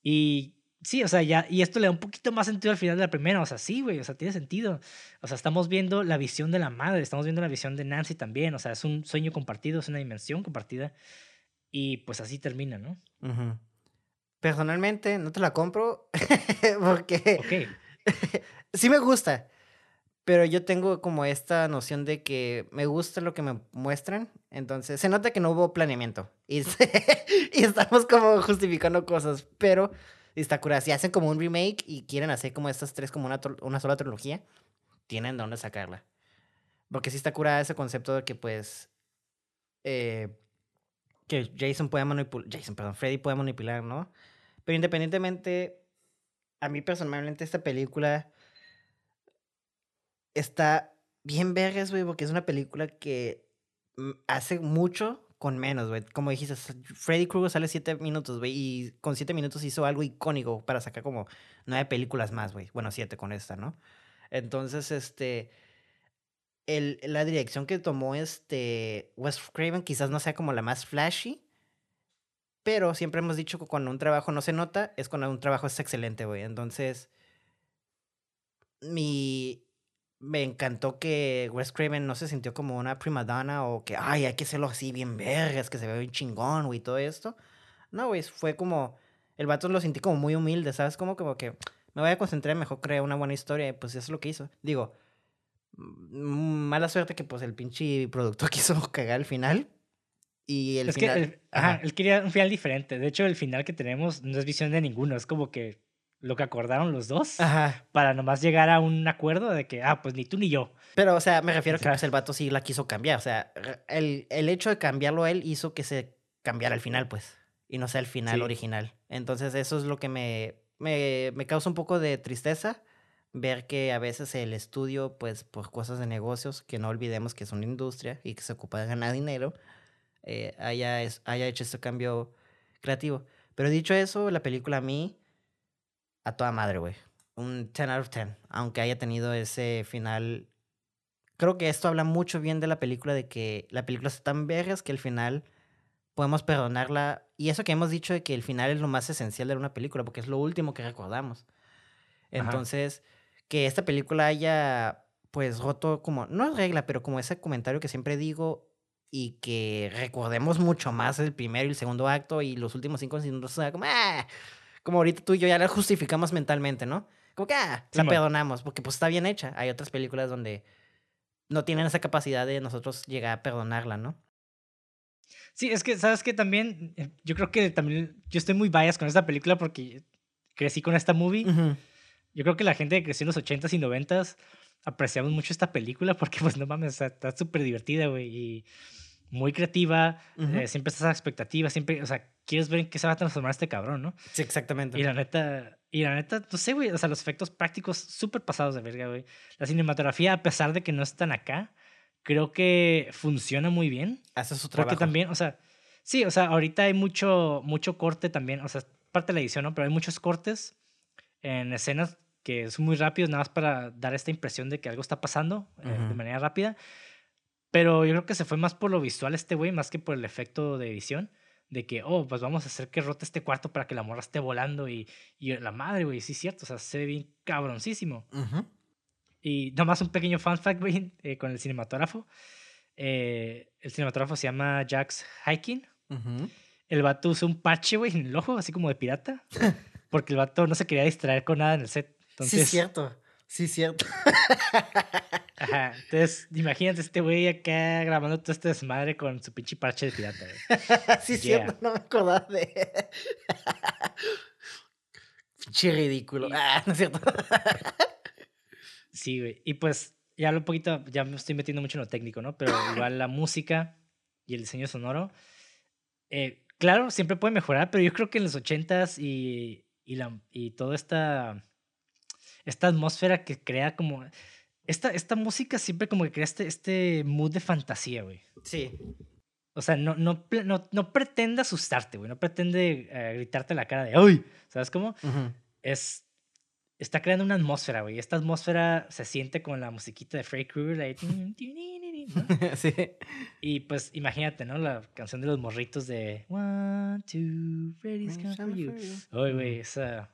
Y Sí, o sea, ya, y esto le da un poquito más sentido al final de la primera, o sea, sí, güey, o sea, tiene sentido. O sea, estamos viendo la visión de la madre, estamos viendo la visión de Nancy también, o sea, es un sueño compartido, es una dimensión compartida, y pues así termina, ¿no? Personalmente, no te la compro, porque sí me gusta, pero yo tengo como esta noción de que me gusta lo que me muestran, entonces se nota que no hubo planeamiento, y, y estamos como justificando cosas, pero está curada. Si hacen como un remake y quieren hacer como estas tres como una, una sola trilogía, tienen de dónde sacarla. Porque sí está curada ese concepto de que pues... Eh, que Jason puede manipular... Jason, perdón, Freddy puede manipular, ¿no? Pero independientemente, a mí personalmente esta película está bien vergas, güey, porque es una película que mm, hace mucho con menos, güey. Como dijiste, Freddy Krueger sale siete minutos, güey, y con siete minutos hizo algo icónico para sacar como nueve películas más, güey. Bueno, siete con esta, ¿no? Entonces, este, el, la dirección que tomó este Wes Craven quizás no sea como la más flashy, pero siempre hemos dicho que cuando un trabajo no se nota es cuando un trabajo es excelente, güey. Entonces, mi... Me encantó que Wes Craven no se sintió como una prima donna o que, ay, hay que hacerlo así bien vergas, que se ve bien chingón, güey, todo esto. No, güey, fue como... El vato lo sentí como muy humilde, ¿sabes? Como, como que me voy a concentrar, mejor crear una buena historia y pues eso es lo que hizo. Digo, mala suerte que pues el pinche productor quiso cagar el final. Y el es final... que él, ajá, él quería un final diferente. De hecho, el final que tenemos no es visión de ninguno. Es como que lo que acordaron los dos Ajá. para nomás llegar a un acuerdo de que, ah, pues ni tú ni yo. Pero, o sea, me refiero a que Ajá. pues, el vato sí la quiso cambiar. O sea, el, el hecho de cambiarlo él hizo que se cambiara el final, pues. Y no sea el final Sí. original. Entonces, eso es lo que me, me, me causa un poco de tristeza. Ver que a veces el estudio, pues, por cosas de negocios, que no olvidemos que es una industria y que se ocupa de ganar dinero, eh, haya, es- haya hecho este cambio creativo. Pero dicho eso, la película a mí, a toda madre, güey. Un 10 out of 10. Aunque haya tenido ese final. Creo que esto habla mucho bien de la película, de que la película está tan vergas que al final podemos perdonarla. Y eso que hemos dicho de que el final es lo más esencial de una película, porque es lo último que recordamos. Entonces, que esta película haya, pues, roto como, no es regla, pero como ese comentario que siempre digo y que recordemos mucho más el primero y el segundo acto y los últimos cinco sea, como, ah, como ahorita tú y yo ya la justificamos mentalmente, ¿no? Como que, ah, la perdonamos, porque pues está bien hecha. Hay otras películas donde no tienen esa capacidad de nosotros llegar a perdonarla, ¿no? Sí, es que, ¿sabes que También, eh, yo creo que también, yo estoy muy bias con esta película porque crecí con esta movie. Yo creo que la gente que creció en los 80s y 90s apreciamos mucho esta película porque, pues, no mames, está- súper divertida, güey, y muy creativa. Ujú. eh, siempre estás a la expectativa, siempre, o sea, quieres ver en qué se va a transformar este cabrón, ¿no? Sí, exactamente. Y la neta, y la neta, no sé, güey, o sea, los efectos prácticos súper pasados de verga, güey. La cinematografía, a pesar de que no están acá, creo que funciona muy bien. Hace su Porque trabajo. también, o sea, sí, o sea, ahorita hay mucho, mucho corte también, o sea, parte de la edición, ¿no? Pero hay muchos cortes en escenas que son muy rápidos, nada más para dar esta impresión de que algo está pasando eh, de manera rápida. Pero yo creo que se fue más por lo visual este güey, más que por el efecto de edición. De que, oh, pues vamos a hacer que rote este cuarto para que la morra esté volando. Y, y la madre, güey, sí es cierto, o sea, se ve bien cabroncísimo. Ujú. Y nomás un pequeño fun fact, güey, eh, con el cinematógrafo. Eh, el cinematógrafo se llama Jax Hiking. El vato usó un parche, güey, en el ojo, así como de pirata. Porque el vato no se quería distraer con nada en el set. Entonces, Sí, es cierto. Sí, es cierto. Ajá, entonces, imagínate este güey acá grabando todo este desmadre con su pinche parche de pirata, güey. sí, es Yeah. cierto. No me acordaba de. Pinche ridículo. Y- Ah, no es cierto. Sí, güey. Y pues, ya hablo un poquito, ya me estoy metiendo mucho en lo técnico, ¿no? Pero igual la música y el diseño sonoro, eh, claro, siempre puede mejorar, pero yo creo que en los ochentas y, y, la, y toda esta, esta atmósfera que crea como... Esta, esta música siempre como que crea este, este mood de fantasía, güey. Sí. O sea, no, no, no, no pretende asustarte, güey. No pretende eh, gritarte en la cara de ¡Uy! ¿Sabes cómo? Es está creando una atmósfera, güey. Esta atmósfera se siente con la musiquita de Freddy Krueger, ¿no? sí. Y pues imagínate, ¿no? La canción de los morritos de One, two, Freddy's come for you. Ay, güey, esa,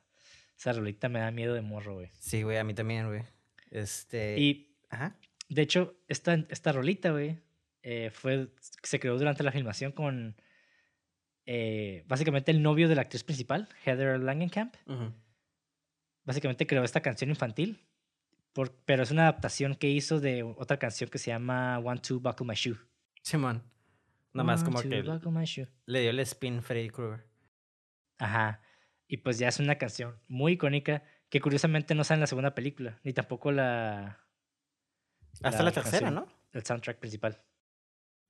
esa rolita me da miedo de morro, güey. Sí, güey, a mí también, güey. Este. Y Ajá. de hecho, esta, esta rolita, güey, eh, fue, se creó durante la filmación con eh, básicamente el novio de la actriz principal, Heather Langenkamp. Ujú. básicamente creó esta canción infantil, por- pero es una adaptación que hizo de otra canción que se llama One Two Buckle My Shoe. Simón. Nomás One, como two, que buckle my shoe. le dio el spin Freddy Krueger. Ajá. Y pues ya es una canción muy icónica que curiosamente no sale en la segunda película, ni tampoco la, Hasta la, La tercera, canción. ¿no? el soundtrack principal.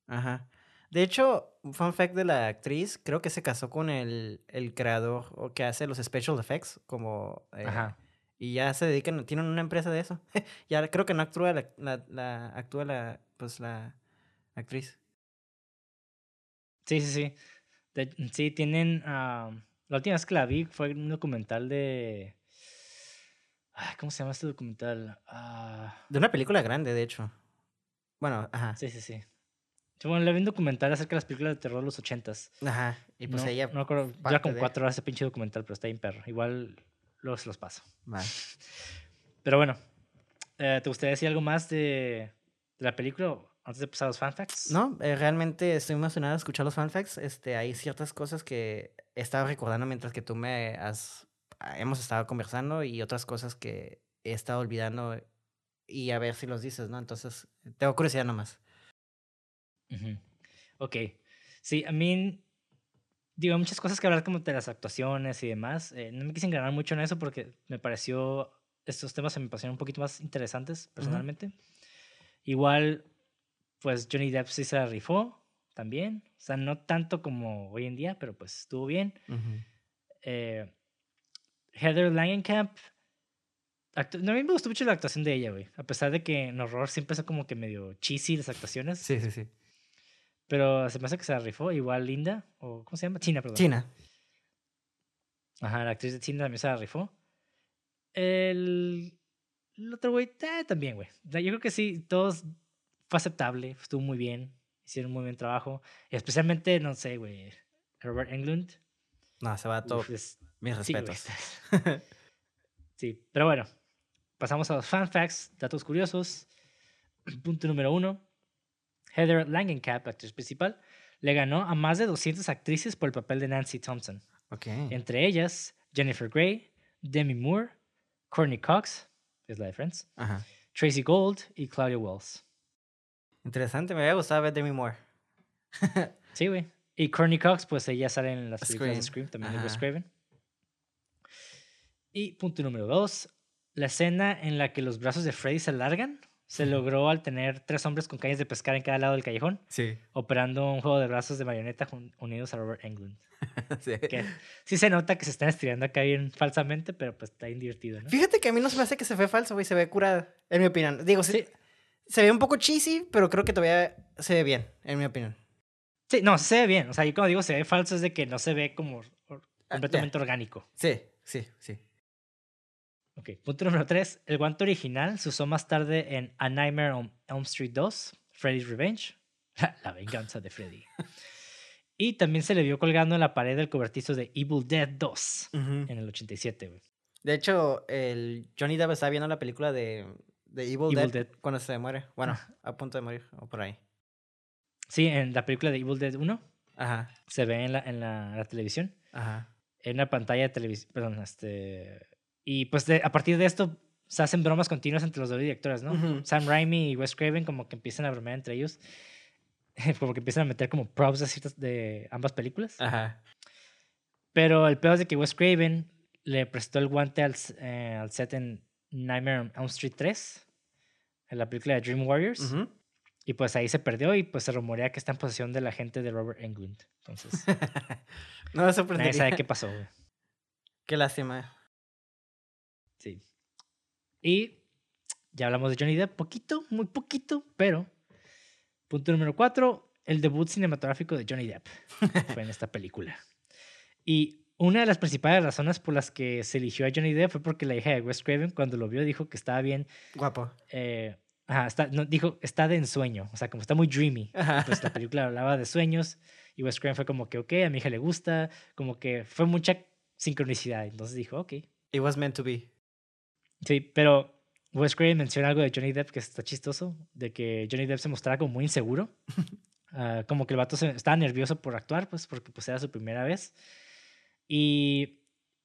Ajá. De hecho, un fun fact de la actriz, creo que se casó con el, el creador o que hace los special effects, como... eh, Ajá. Y ya se dedican, tienen una empresa de eso. ya creo que no actúa la, la, la- actúa la, pues la actriz. Sí, sí, sí. De- sí, tienen... la última vez que la vi fue en un documental de... ay, ¿Cómo se llama este documental? Ah, De una película grande, de hecho. Bueno, ajá. Sí, sí, sí. Bueno, le vi un documental acerca de las películas de terror de los ochentas. Ajá. Y pues no, ella. No me acuerdo. Como de- cuatro horas ese pinche documental, pero está bien perro. Igual luego se los paso. Va. Pero bueno, eh, ¿te gustaría decir algo más de, de la película antes de pasar a los fanfacts? No, eh, realmente estoy emocionado de escuchar los fanfacts. Este, hay ciertas cosas que he estado recordando mientras que tú me has. Hemos estado conversando y otras cosas que he estado olvidando y a ver si los dices, ¿no? Entonces, tengo curiosidad nomás. Ujú. Ok. Sí, a mí. Digo, hay muchas cosas que hablar como de las actuaciones y demás. Eh, no me quise engranar mucho en eso porque me pareció. Estos temas se me parecieron un poquito más interesantes personalmente. Igual, pues Johnny Depp sí se la rifó también. O sea, no tanto como hoy en día, pero pues estuvo bien. Eh, Heather Langenkamp. No, a mí me gustó mucho la actuación de ella, güey. A pesar de que en horror siempre son como que medio cheesy las actuaciones. Sí, sí, sí. Pero se me hace que se la rifó. Igual Linda, o ¿cómo se llama? China, perdón. China. Ajá, la actriz de China también se la rifó. El, el otro güey, eh, también, güey. Yo creo que sí, todos fue aceptable, estuvo muy bien, hicieron muy buen trabajo. Especialmente, no sé, güey, Robert Englund. No, se va todo. Uf, es- Mis sí, güey. respetos. Sí, pero bueno, pasamos a los fan facts, datos curiosos. Punto número uno. Heather Langenkamp, la actriz principal, le ganó a más de 200 actrices por el papel de Nancy Thompson. ok. Entre ellas, Jennifer Grey, Demi Moore, Courtney Cox, es la de Friends, Ajá. Tracy Gold y Claudia Wells. Interesante, me había gustado ver Demi Moore. Sí, güey. Y Courtney Cox, pues ella sale en las películas de Scream. También de Ajá. Wes Craven. Y punto número dos, la escena en la que los brazos de Freddy se alargan se logró al tener tres hombres con cañas de pescar en cada lado del callejón, Sí. operando un juego de brazos de marioneta unidos a Robert Englund. sí. Que sí se nota que se están estirando acá bien falsamente, pero pues está bien divertido, ¿no? Fíjate que a mí no se me hace que se ve falso, güey. Se ve curada, en mi opinión. Digo, sí. Sí. Se ve un poco cheesy, pero creo que todavía se ve bien, en mi opinión. Sí, no, se ve bien. O sea, yo cuando digo se ve falso es de que no se ve como Ah, completamente orgánico. Sí, sí, sí. Ok, punto número 3. El guante original se usó más tarde en A Nightmare on Elm Street 2, Freddy's Revenge, la venganza de Freddy. y también se le vio colgando en la pared del cobertizo de Evil Dead 2 en el 87, güey. De hecho, el Johnny Depp estaba viendo la película de, de Evil, Evil Dead, Dead. cuando se muere. Bueno, a punto de morir, o por ahí. Sí, en la película de Evil Dead 1 Ajá, se ve en la, en la, la televisión, ajá. en una pantalla de televisión, perdón, este... Y pues de- a partir de esto se hacen bromas continuas entre los dos directores, ¿no? Sam Raimi y Wes Craven como que empiezan a bromear entre ellos, como que empiezan a meter como props de, ciertas- de ambas películas. Ajá. Pero el peor es de que Wes Craven le prestó el guante al, eh, al set en Nightmare on Elm Street 3, en la película de Dream Warriors, y pues ahí se perdió y pues se rumorea que está en posesión de la gente de Robert Englund. Entonces, no me nadie sorprendería. sabe qué pasó, güey. Qué lástima. Sí. Y ya hablamos de Johnny Depp, poquito, muy poquito, pero punto número cuatro, el debut cinematográfico de Johnny Depp fue en esta película. Y una de las principales razones por las que se eligió a Johnny Depp fue porque la hija de Wes Craven cuando lo vio dijo que estaba bien, Guapo. eh, ajá, está, no, dijo, está de ensueño, o sea, como está muy dreamy. Ajá. Pues la película hablaba de sueños y Wes Craven fue como que, ok, a mi hija le gusta, como que fue mucha sincronicidad. Entonces dijo, ok, It was meant to be. Sí, pero Wes Craven menciona algo de Johnny Depp que está chistoso, de que Johnny Depp se mostraba como muy inseguro, ah, como que el vato se- estaba nervioso por actuar, pues porque pues era su primera vez. Y,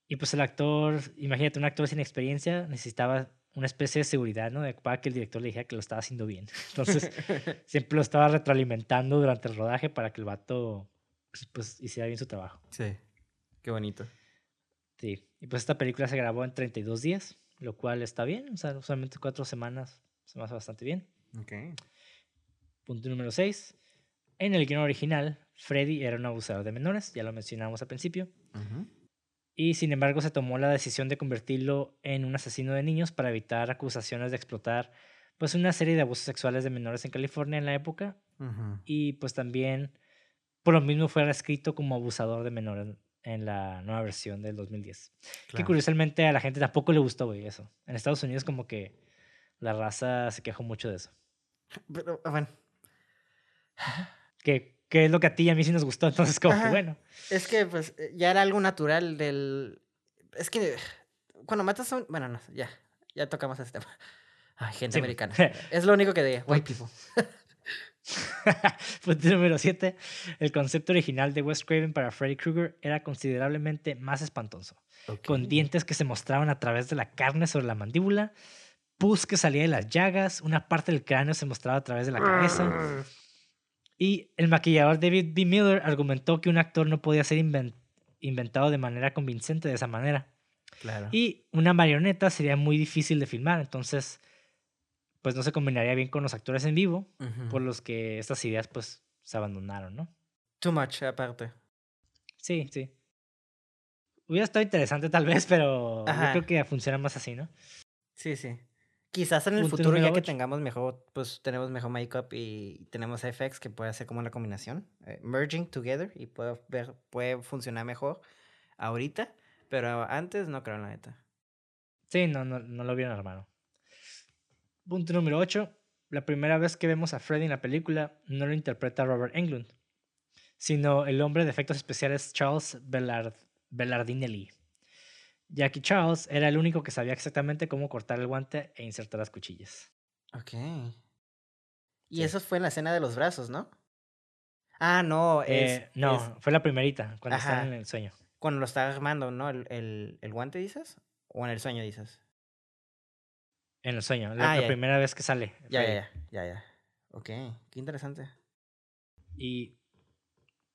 y pues el actor, imagínate, un actor sin experiencia necesitaba una especie de seguridad, ¿no? De, para que el director le dijera que lo estaba haciendo bien. Entonces, siempre lo estaba retroalimentando durante el rodaje para que el vato pues hiciera bien su trabajo. sí. Qué bonito. Sí, y pues esta película se grabó en 32 días, lo cual está bien, o sea, solamente cuatro semanas se me hace bastante bien. Ok. Punto número 6. En el guion original, Freddy era un abusador de menores, ya lo mencionamos al principio, Y sin embargo se tomó la decisión de convertirlo en un asesino de niños para evitar acusaciones de explotar pues una serie de abusos sexuales de menores en California en la época, y pues también por lo mismo fue escrito como abusador de menores en la nueva versión del 2010. Que Claro. curiosamente a la gente tampoco le gustó, güey, eso. En Estados Unidos como que la raza se quejó mucho de eso. Pero, bueno. Que, que es lo que a ti y a mí sí nos gustó, entonces como que bueno. Es que, pues, eh, ya era algo natural del... Es que cuando matas a un... Bueno, no, ya. Ya tocamos ese tema. Ay, gente Sí. americana. Es lo único que diga. White people. Punto número 7. El concepto original de Wes Craven para Freddy Krueger era considerablemente más espantoso. Con dientes que se mostraban a través de la carne sobre la mandíbula, pus que salía de las llagas, una parte del cráneo se mostraba a través de la cabeza. Y el maquillador David B. Miller argumentó que un actor no podía ser inven- inventado de manera convincente de esa manera. Claro. Y una marioneta sería muy difícil de filmar, entonces pues no se combinaría bien con los actores en vivo, por los que estas ideas pues se abandonaron, ¿no? Too much, aparte. Sí, sí. Hubiera estado interesante tal vez, pero Ajá. yo creo que funciona más así, ¿no? Sí, sí. Quizás en el futuro, ya que tengamos mejor, pues tenemos mejor make-up y tenemos FX que puede hacer como una combinación, eh, merging together y puede, ver, puede funcionar mejor ahorita, pero antes no creo, la neta. Sí, no, no, no lo hubieran armado. Punto número 8. La primera vez que vemos a Freddy en la película no lo interpreta Robert Englund, sino el hombre de efectos especiales Charles Bellard, Bellardinelli. Jackie Charles era el único que sabía exactamente cómo cortar el guante e insertar las cuchillas. Ok. Y Sí. eso fue en la escena de los brazos, ¿no? Ah, no, es, Eh, no, es fue la primerita, cuando están en el sueño. cuando lo está armando, ¿no? El, el, el guante, dices? ¿O en el sueño, dices? En el sueño, la, Ah, la ya. primera vez que sale. Ya, ya, ya, ya, ya. Ok, qué interesante. Y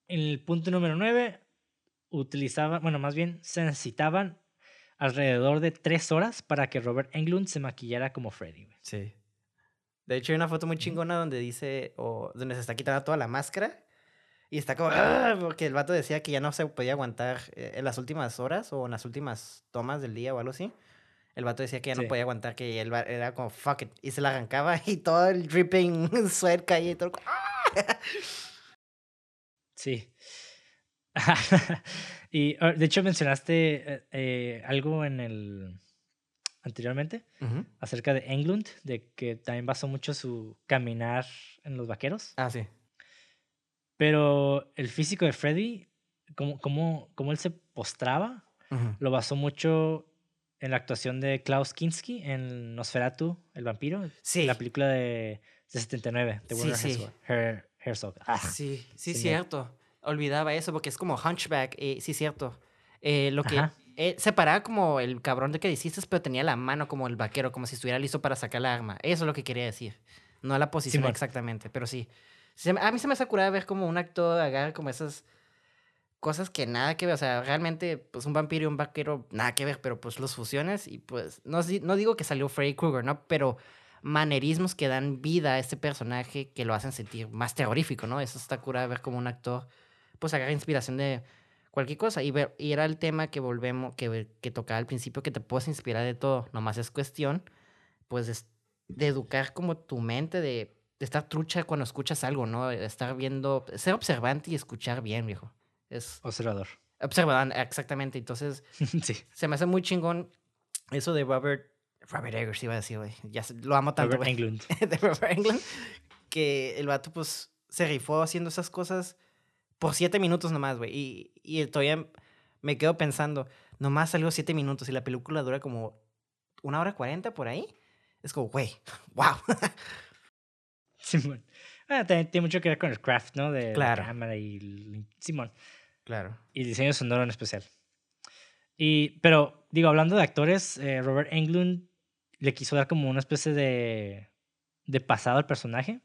en el punto número 9, utilizaban, bueno, más bien se necesitaban alrededor de tres horas para que Robert Englund se maquillara como Freddy. güey. Sí. De hecho, hay una foto muy chingona donde dice, o donde se está quitando toda la máscara. Y está como, "Ah", porque el vato decía que ya no se podía aguantar eh, en las últimas horas o en las últimas tomas del día o algo así. El vato decía que ya Sí. no podía aguantar, que él era como, fuck it. Y se la arrancaba y todo el dripping sweat caía y todo. ¡ah! Sí. y ah, de hecho mencionaste eh, eh, algo en el anteriormente acerca de Englund, de que también basó mucho su caminar en los vaqueros. Ah, sí. Pero el físico de Freddy, como, como, como él se postraba, lo basó mucho en la actuación de Klaus Kinski en Nosferatu, el vampiro, Sí. la película de, de 79 de Sí, Werner sí. Herzog. Her- Herzog. Ah, Sí, sí, Simón. cierto. Olvidaba eso porque es como Hunchback. eh, sí, cierto. Eh, lo que eh, se paraba como el cabrón de que hiciste, pero tenía la mano como el vaquero, como si estuviera listo para sacar la arma. Eso es lo que quería decir. No la posición exactamente, pero sí. A mí se me hace curada ver como un actor agarra como esas cosas que nada que ver. O sea, realmente, pues un vampiro y un vaquero, nada que ver, pero pues los fusiones y pues, no, no digo que salió Freddy Krueger, ¿no? Pero manerismos que dan vida a este personaje que lo hacen sentir más terrorífico, ¿no? Eso está curada ver como un actor, pues agarra inspiración de cualquier cosa. Y, ver, y era el tema que volvemos, que, que tocaba al principio, que te puedes inspirar de todo. Nomás es cuestión, pues, es- de educar como tu mente, de, de estar trucha cuando escuchas algo, ¿no? De estar viendo, ser observante y escuchar bien, viejo. Es observador. observador, exactamente. Entonces, sí. se me hace muy chingón eso de Robert. Robert Eggers, iba a decir, güey. Ya lo amo tanto, Robert. Englund. de Robert Englund. Que el vato, pues, se rifó haciendo esas cosas por siete minutos nomás, güey. Y, y todavía me quedo pensando, nomás salió siete minutos y la película dura como una hora cuarenta por ahí. Es como, güey, wow. Simón. Ah, también tiene mucho que ver con el craft, ¿no? De Claro. la cámara y el- Simón. Claro. Y diseño sonoro en especial. Y, pero, digo, hablando de actores, eh, Robert Englund le quiso dar como una especie de, de pasado al personaje.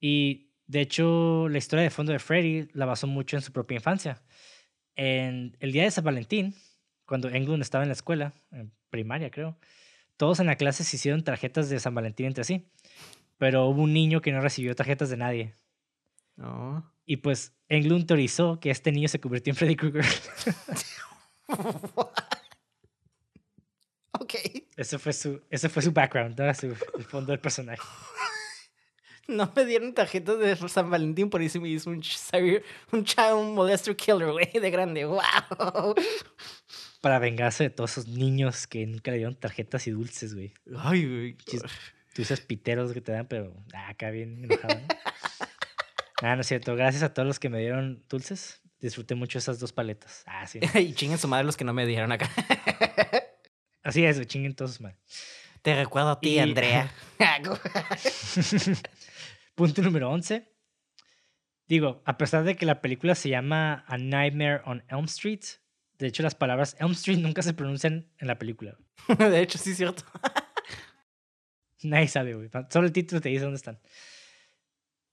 Y, de hecho, la historia de fondo de Freddy la basó mucho en su propia infancia. En el día de San Valentín, cuando Englund estaba en la escuela, en primaria creo, todos en la clase se hicieron tarjetas de San Valentín entre sí. Pero hubo un niño que no recibió tarjetas de nadie. No. Y pues Englund teorizó que este niño se convirtió en Freddy Krueger. ok. ese, fue su, ese fue su background, ¿no? Su- el fondo del personaje. No me dieron tarjetas de San Valentín, por eso me hizo un, un child molester killer, güey, de grande. ¡Wow! Para vengarse de todos esos niños que nunca le dieron tarjetas y dulces, güey. Ay, güey. Chis- dulces piteros que te dan, pero ah, acá bien enojado. ¿no? ah, no es cierto. Gracias a todos los que me dieron dulces. Disfruté mucho esas dos paletas. Ah, sí. y chinguen su madre los que no me dieron acá. Así es, güey, chinguen todos mal. Te recuerdo a ti, Y- Andrea. Punto número 11. Digo, a pesar de que la película se llama A Nightmare on Elm Street, de hecho las palabras Elm Street nunca se pronuncian en la película. de hecho, sí es cierto. Nadie sabe, güey. Solo el título te dice dónde están.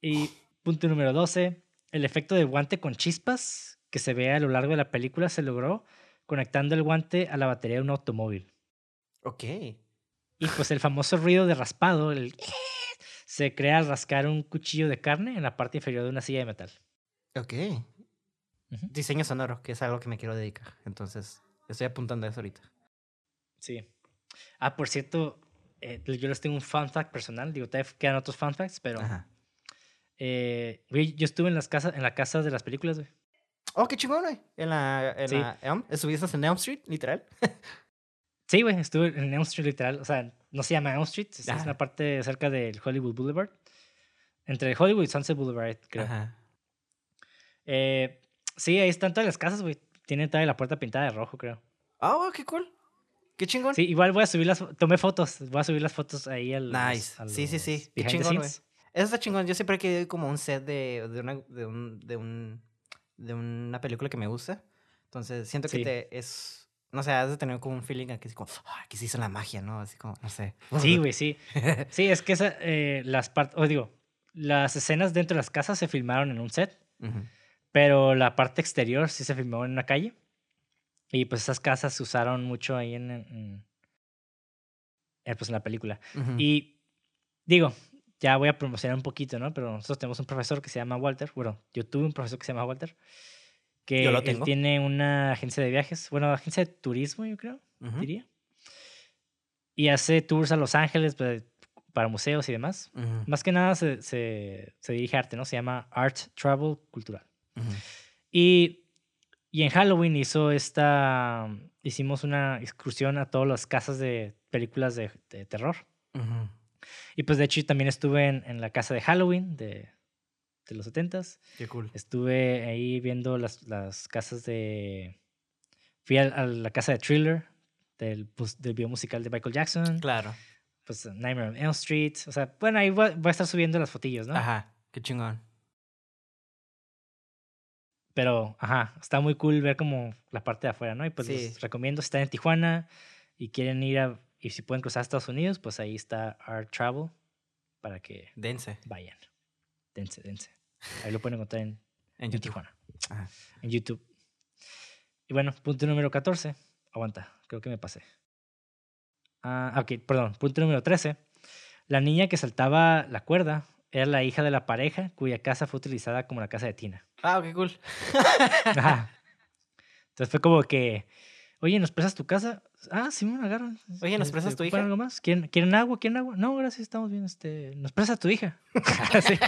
Y punto número 12. El efecto de guante con chispas que se ve a lo largo de la película se logró conectando el guante a la batería de un automóvil. Ok. Y pues el famoso ruido de raspado el se crea al rascar un cuchillo de carne en la parte inferior de una silla de metal. Ok. Diseño sonoro, que es algo que me quiero dedicar. Entonces, estoy apuntando a eso ahorita. Sí. Ah, por cierto, eh, yo les tengo un fun fact personal. Digo, todavía quedan otros fun facts, pero Ajá. eh, güey, yo estuve en las casas, en la casa de las películas, güey. Oh, qué chingón, güey. En la, en Sí. la Elm. ¿Estuviste en Elm Street, literal? Sí, güey, estuve en Elm Street literal. O sea, no se llama Elm Street, es, es una parte cerca del Hollywood Boulevard. Entre Hollywood y Sunset Boulevard, creo. Ajá. Eh, sí, ahí están todas las casas, güey. Tienen toda la puerta pintada de rojo, creo. Ah, oh, qué cool. Qué chingón. Sí, igual voy a subir las... Tomé fotos. Voy a subir las fotos ahí al... Nice. Sí, sí, sí. Qué chingón, güey. Eso está chingón. Yo siempre he querido como un set de, de, una, de, un, de, un, de una película que me gusta. Entonces, siento que Sí. te es... No sé, has de tener como un feeling aquí, así como, "Ah, aquí se hizo la magia, ¿no? Así como, no sé. Sí, güey, sí. Sí, es que esa, eh, las partes... O digo, las escenas dentro de las casas se filmaron en un set. Ujú. Pero la parte exterior sí se filmó en una calle. Y pues esas casas se usaron mucho ahí en, en- eh, pues en la película. Ujú. Y digo, ya voy a promocionar un poquito, ¿no? Pero nosotros tenemos un profesor que se llama Walter. Bueno, yo tuve un profesor que se llama Walter. Que Yo lo él tengo. tiene una agencia de viajes. Bueno, agencia de turismo, yo creo, diría. Y hace tours a Los Ángeles pues, para museos y demás. Más que nada se, se, se dirige a arte, ¿no? Se llama Art Travel Cultural. Y, y en Halloween hizo esta. Hicimos una excursión a todas las casas de películas de, de terror. Y pues de hecho también estuve en, en la casa de Halloween de, de los 70s. Qué cool. Estuve ahí viendo las, las casas de. Fui a, la casa de Thriller, del, mus- del video musical de Michael Jackson. Claro. Pues Nightmare on Elm Street. O sea, bueno, ahí voy, voy a estar subiendo las fotillos, ¿no? Ajá. Qué chingón. Pero, ajá, está muy cool ver como la parte de afuera, ¿no? Y pues Sí. les recomiendo si están en Tijuana y quieren ir a, y si pueden cruzar a Estados Unidos, pues ahí está Art Travel para que Dense. vayan. Dense, dense. Ahí lo pueden encontrar en, En en. Tijuana, Ajá. en YouTube. Y bueno, punto número 14. Aguanta, creo que me pasé. Ah, ok, perdón. Punto número 13. La niña que saltaba la cuerda era la hija de la pareja cuya casa fue utilizada como la casa de Tina. Ah, qué cool. Ajá. Entonces fue como que, oye, ¿nos prestas tu casa? Ah, sí, me agarran. Oye, ¿nos Este, prestas tu ¿ocupan hija? algo más? ¿Quieren, ¿Quieren agua? ¿Quieren agua? No, gracias, estamos bien. Este, ¿Nos prestas tu hija? Sí.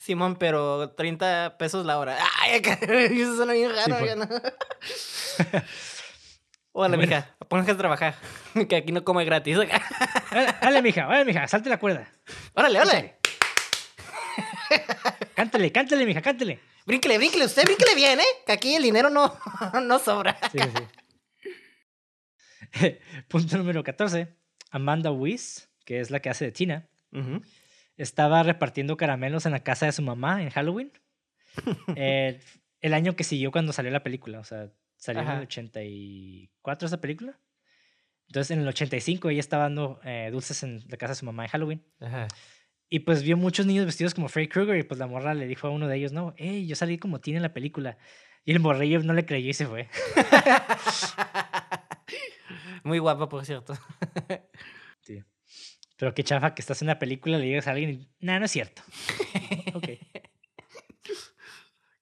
Simón, pero 30 pesos la hora. Ay, eso suena bien raro. ya no. Hola, Bueno. mija. Póngase a trabajar. Que aquí no come gratis. Dale, mija, dale, mija, salte la cuerda. Órale, órale. Cántale, cántale, mija, cántale. Brínquele, brínquele. Usted brínquele bien, ¿eh? Que aquí el dinero no, no sobra. Sí, sí, sí. Punto número 14. Amanda Weiss, que es la que hace de Tina, Ujú. Estaba repartiendo caramelos en la casa de su mamá en Halloween. Eh, el año que siguió cuando salió la película. O sea, salió en el 84 esa película. Entonces, en el 85 ella estaba dando eh, dulces en la casa de su mamá en Halloween. Ajá. Y pues vio muchos niños vestidos como Freddy Krueger y pues la morra le dijo a uno de ellos, no, hey, yo salí como Tina en la película. Y el morrillo no le creyó y se fue. Muy guapa, por cierto. Sí. Pero qué chafa que estás en una película, le digas a alguien y, nah, no es cierto. ok.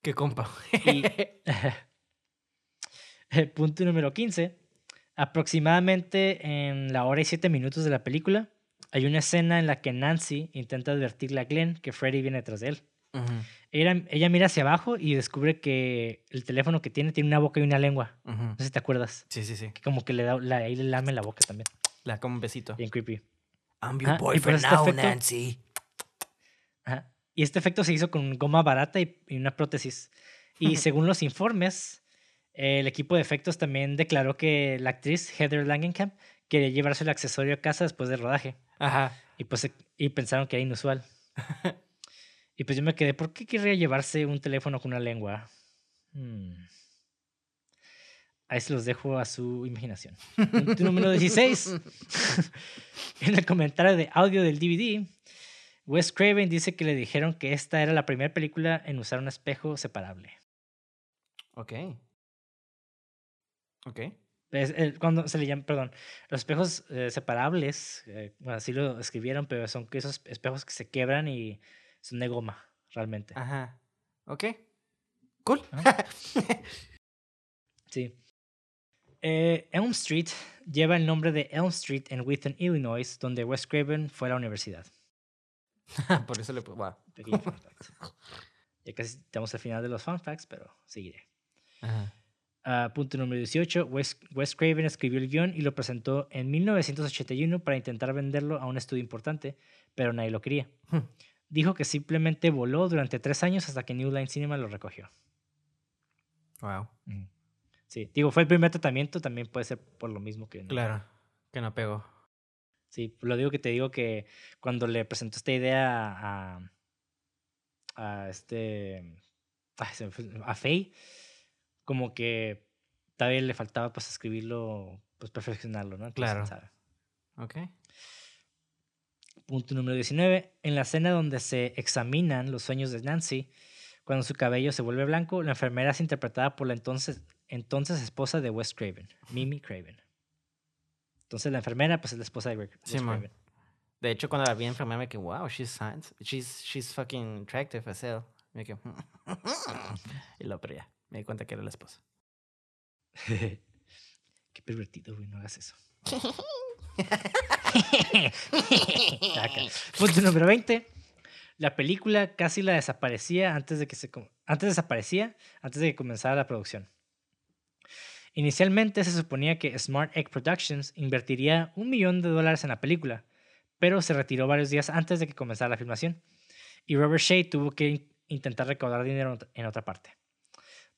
Qué compa. Y punto número 15. Aproximadamente en la hora y siete minutos de la película, hay una escena en la que Nancy intenta advertirle a Glenn que Freddy viene detrás de él. Ella, ella mira hacia abajo y descubre que el teléfono que tiene tiene una boca y una lengua. No sé si te acuerdas. Sí, sí, sí. Que como que le da, la, ahí le lame la boca también. La como un besito. Bien creepy. I'm your boyfriend now, Nancy. Ajá. Y este efecto se hizo con goma barata y, una prótesis. Y según los informes, el equipo de efectos también declaró que la actriz Heather Langenkamp quería llevarse el accesorio a casa después del rodaje. Ajá. Y pues y pensaron que era inusual. y pues yo me quedé, ¿por qué querría llevarse un teléfono con una lengua? Hmm. Ahí se los dejo a su imaginación. Punto número 16. en el comentario de audio del DVD, Wes Craven dice que le dijeron que esta era la primera película en usar un espejo separable. Ok. Ok. cuando se le llama, perdón, los espejos eh, separables, eh, así lo escribieron, pero son esos espejos que se quebran y son de goma, realmente. Ajá. Ok. Cool. sí. Eh, Elm Street lleva el nombre de Elm Street en Wheaton, Illinois, donde Wes Craven fue a la universidad. Por eso le wow. Ya casi estamos al final de los fun facts, pero seguiré. Ah, punto número 18. Wes, Wes, Craven escribió el guion y lo presentó en 1981 para intentar venderlo a un estudio importante, pero nadie lo quería. Hmm. Dijo que simplemente voló durante tres años hasta que New Line Cinema lo recogió. Wow. Sí, digo, fue el primer tratamiento, también puede ser por lo mismo que... No. Claro, que no pegó. Sí, lo digo que te digo que cuando le presentó esta idea a, a este... a Faye, como que todavía le faltaba pues escribirlo, pues perfeccionarlo, ¿no? claro. Ok. Punto número 19. En la escena donde se examinan los sueños de Nancy, cuando su cabello se vuelve blanco, la enfermera es interpretada por la entonces entonces esposa de Wes Craven, Mimi Craven. Entonces la enfermera, pues es la esposa de Wes Craven. De hecho, cuando la vi enfermera, me quedé, wow, she's she's, she's fucking attractive as hell. Me quedé, y lo pero ya, me di cuenta que era la esposa. Qué pervertido, güey, no hagas eso. Punto número 20. La película casi la desaparecía antes de que se antes desaparecía antes de que comenzara la producción. Inicialmente se suponía que Smart Egg Productions invertiría un millón de dólares en la película, pero se retiró varios días antes de que comenzara la filmación, y Robert Shea tuvo que intentar recaudar dinero en otra parte.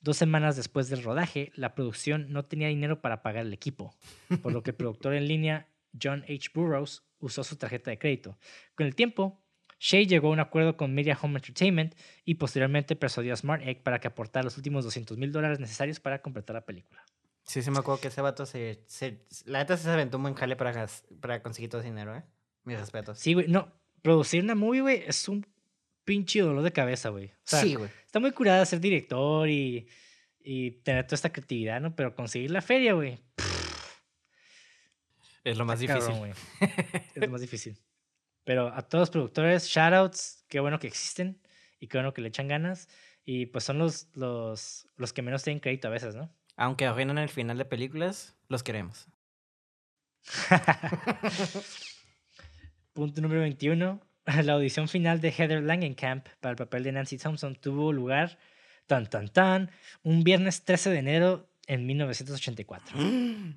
Dos semanas después del rodaje, la producción no tenía dinero para pagar el equipo, por lo que el productor en línea John H. Burroughs usó su tarjeta de crédito. Con el tiempo, Shea llegó a un acuerdo con Media Home Entertainment y posteriormente persuadió a Smart Egg para que aportara los últimos 200 mil dólares necesarios para completar la película. Sí, sí me acuerdo que ese vato se... la neta se aventó un buen jale para, para conseguir todo ese dinero, ¿eh? Mis respetos. Sí, güey. No, producir una movie, güey, es un pinche dolor de cabeza, güey. sí, güey. Está muy curada ser director y, y tener toda esta creatividad, ¿no? Pero conseguir la feria, güey. Es lo más difícil. güey. es lo más difícil. Pero a todos los productores, shoutouts, qué bueno que existen y qué bueno que le echan ganas. Y pues son los, los, los que menos tienen crédito a veces, ¿no? Aunque arruinan el final de películas, los queremos. Punto número 21. La audición final de Heather Langenkamp para el papel de Nancy Thompson tuvo lugar, tan tan tan, un viernes 13 de enero en 1984.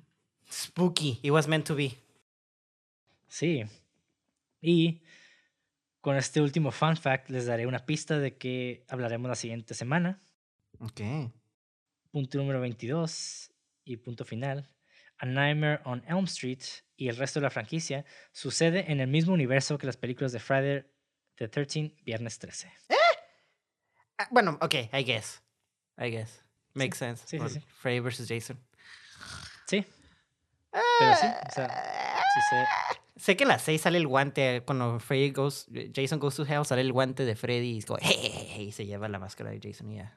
Spooky. It was meant to be. Sí. Y con este último fun fact les daré una pista de que hablaremos la siguiente semana. Ok punto número 22 y punto final, A Nightmare on Elm Street y el resto de la franquicia sucede en el mismo universo que las películas de Friday the 13 Viernes 13. ¿Eh? Ah, bueno, ok, I guess. I guess. Makes sense. Sí, sí, Freddy versus Jason. Sí. Pero sí, o sea, sí sé. Sé que en las 6 sale el guante cuando Freddy goes, Jason goes to hell, sale el guante de Freddy y, se lleva la máscara de Jason y ya.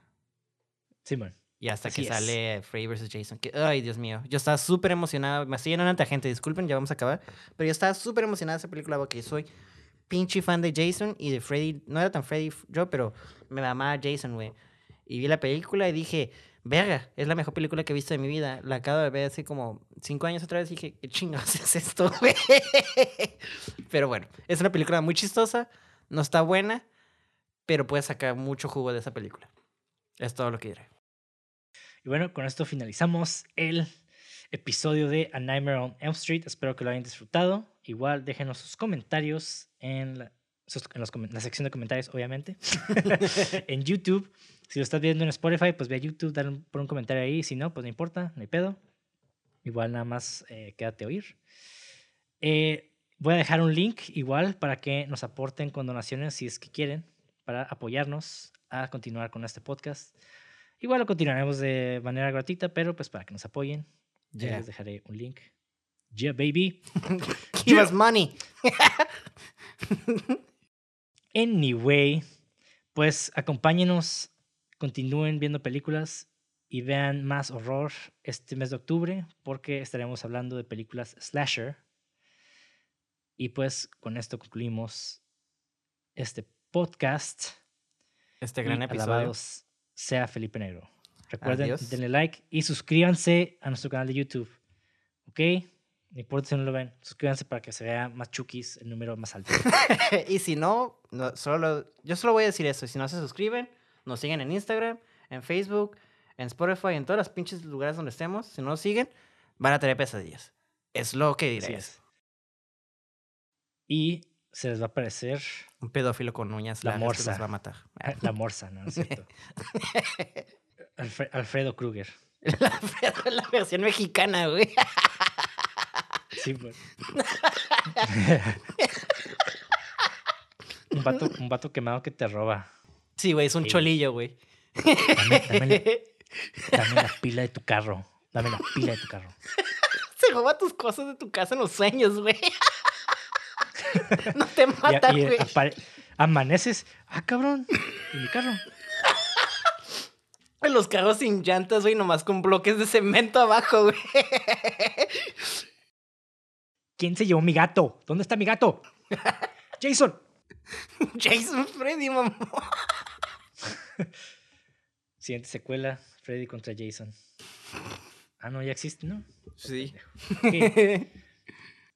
Sí, man. Y hasta que sale Freddy vs. Jason. Que, ay, Dios mío. Yo estaba súper emocionado. Me estoy llenando de gente. Disculpen, ya vamos a acabar. Pero yo estaba súper emocionada de esa película porque soy pinche fan de Jason y de Freddy. No era tan Freddy yo, pero me amaba Jason, güey. Y vi la película y dije, verga, es la mejor película que he visto de mi vida. La acabo de ver hace como cinco años otra vez y dije, ¿qué chingados es esto, güey? pero bueno, es una película muy chistosa. No está buena, pero puedes sacar mucho jugo de esa película. Es todo lo que diré. Y bueno, con esto finalizamos el episodio de A Nightmare on Elm Street. Espero que lo hayan disfrutado. Igual déjenos sus comentarios en la, en sección de comentarios, obviamente. en YouTube. Si lo estás viendo en Spotify, pues ve a YouTube, dale por un comentario ahí. Si no, pues no importa, no hay pedo. Igual nada más eh, quédate a oír. Eh, voy a dejar un link igual para que nos aporten con donaciones si es que quieren, para apoyarnos a continuar con este podcast. Igual lo continuaremos de manera gratuita, pero pues para que nos apoyen, ya Yeah. les dejaré un link. Yeah, baby. Give us money. Anyway, pues acompáñenos, continúen viendo películas y vean más horror este mes de octubre porque estaremos hablando de películas slasher. Y pues con esto concluimos este podcast. Este y gran episodio. alabados sea Felipe Negro. Recuerden, Adiós. denle like y suscríbanse a nuestro canal de YouTube. ¿Ok? No importa si no lo ven, suscríbanse para que se vea más chukis, el número más alto. y si no, no solo, yo solo voy a decir eso. Si no se suscriben, nos siguen en Instagram, en Facebook, en Spotify, en todos los pinches lugares donde estemos. Si no nos siguen, van a tener pesadillas. Es lo que diré. Y se les va a aparecer Un pedófilo con uñas La largas que morsa. nos va a matar. la morsa, ¿no? ¿No es cierto? Alfre- Alfredo Kruger. la, la versión mexicana, güey. Sí, pues. un, vato, un vato quemado que te roba. Sí, güey, es un Sí. cholillo, güey. Dame, dame la- dame la pila de tu carro. Dame la pila de tu carro. Se roba tus cosas de tu casa en los sueños, güey. no te mata, y güey. amaneces. Ah, cabrón. ¿Y mi carro? En los carros sin llantas, güey, nomás con bloques de cemento abajo, güey. ¿Quién se llevó mi gato? ¿Dónde está mi gato? Jason. Jason Freddy, mamá. Siguiente secuela, Freddy contra Jason. Ah, no, ya existe, ¿no? Sí.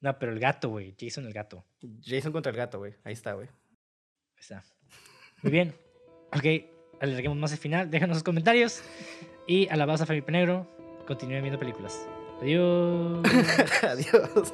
No, pero el gato, güey. Jason el gato. Jason contra el gato, güey. Ahí está, güey. Ahí está. Muy bien. Ok, alarguemos más el final. Déjanos sus comentarios. Y alabados a Felipe Negro. Continúen viendo películas. Adiós. Adiós.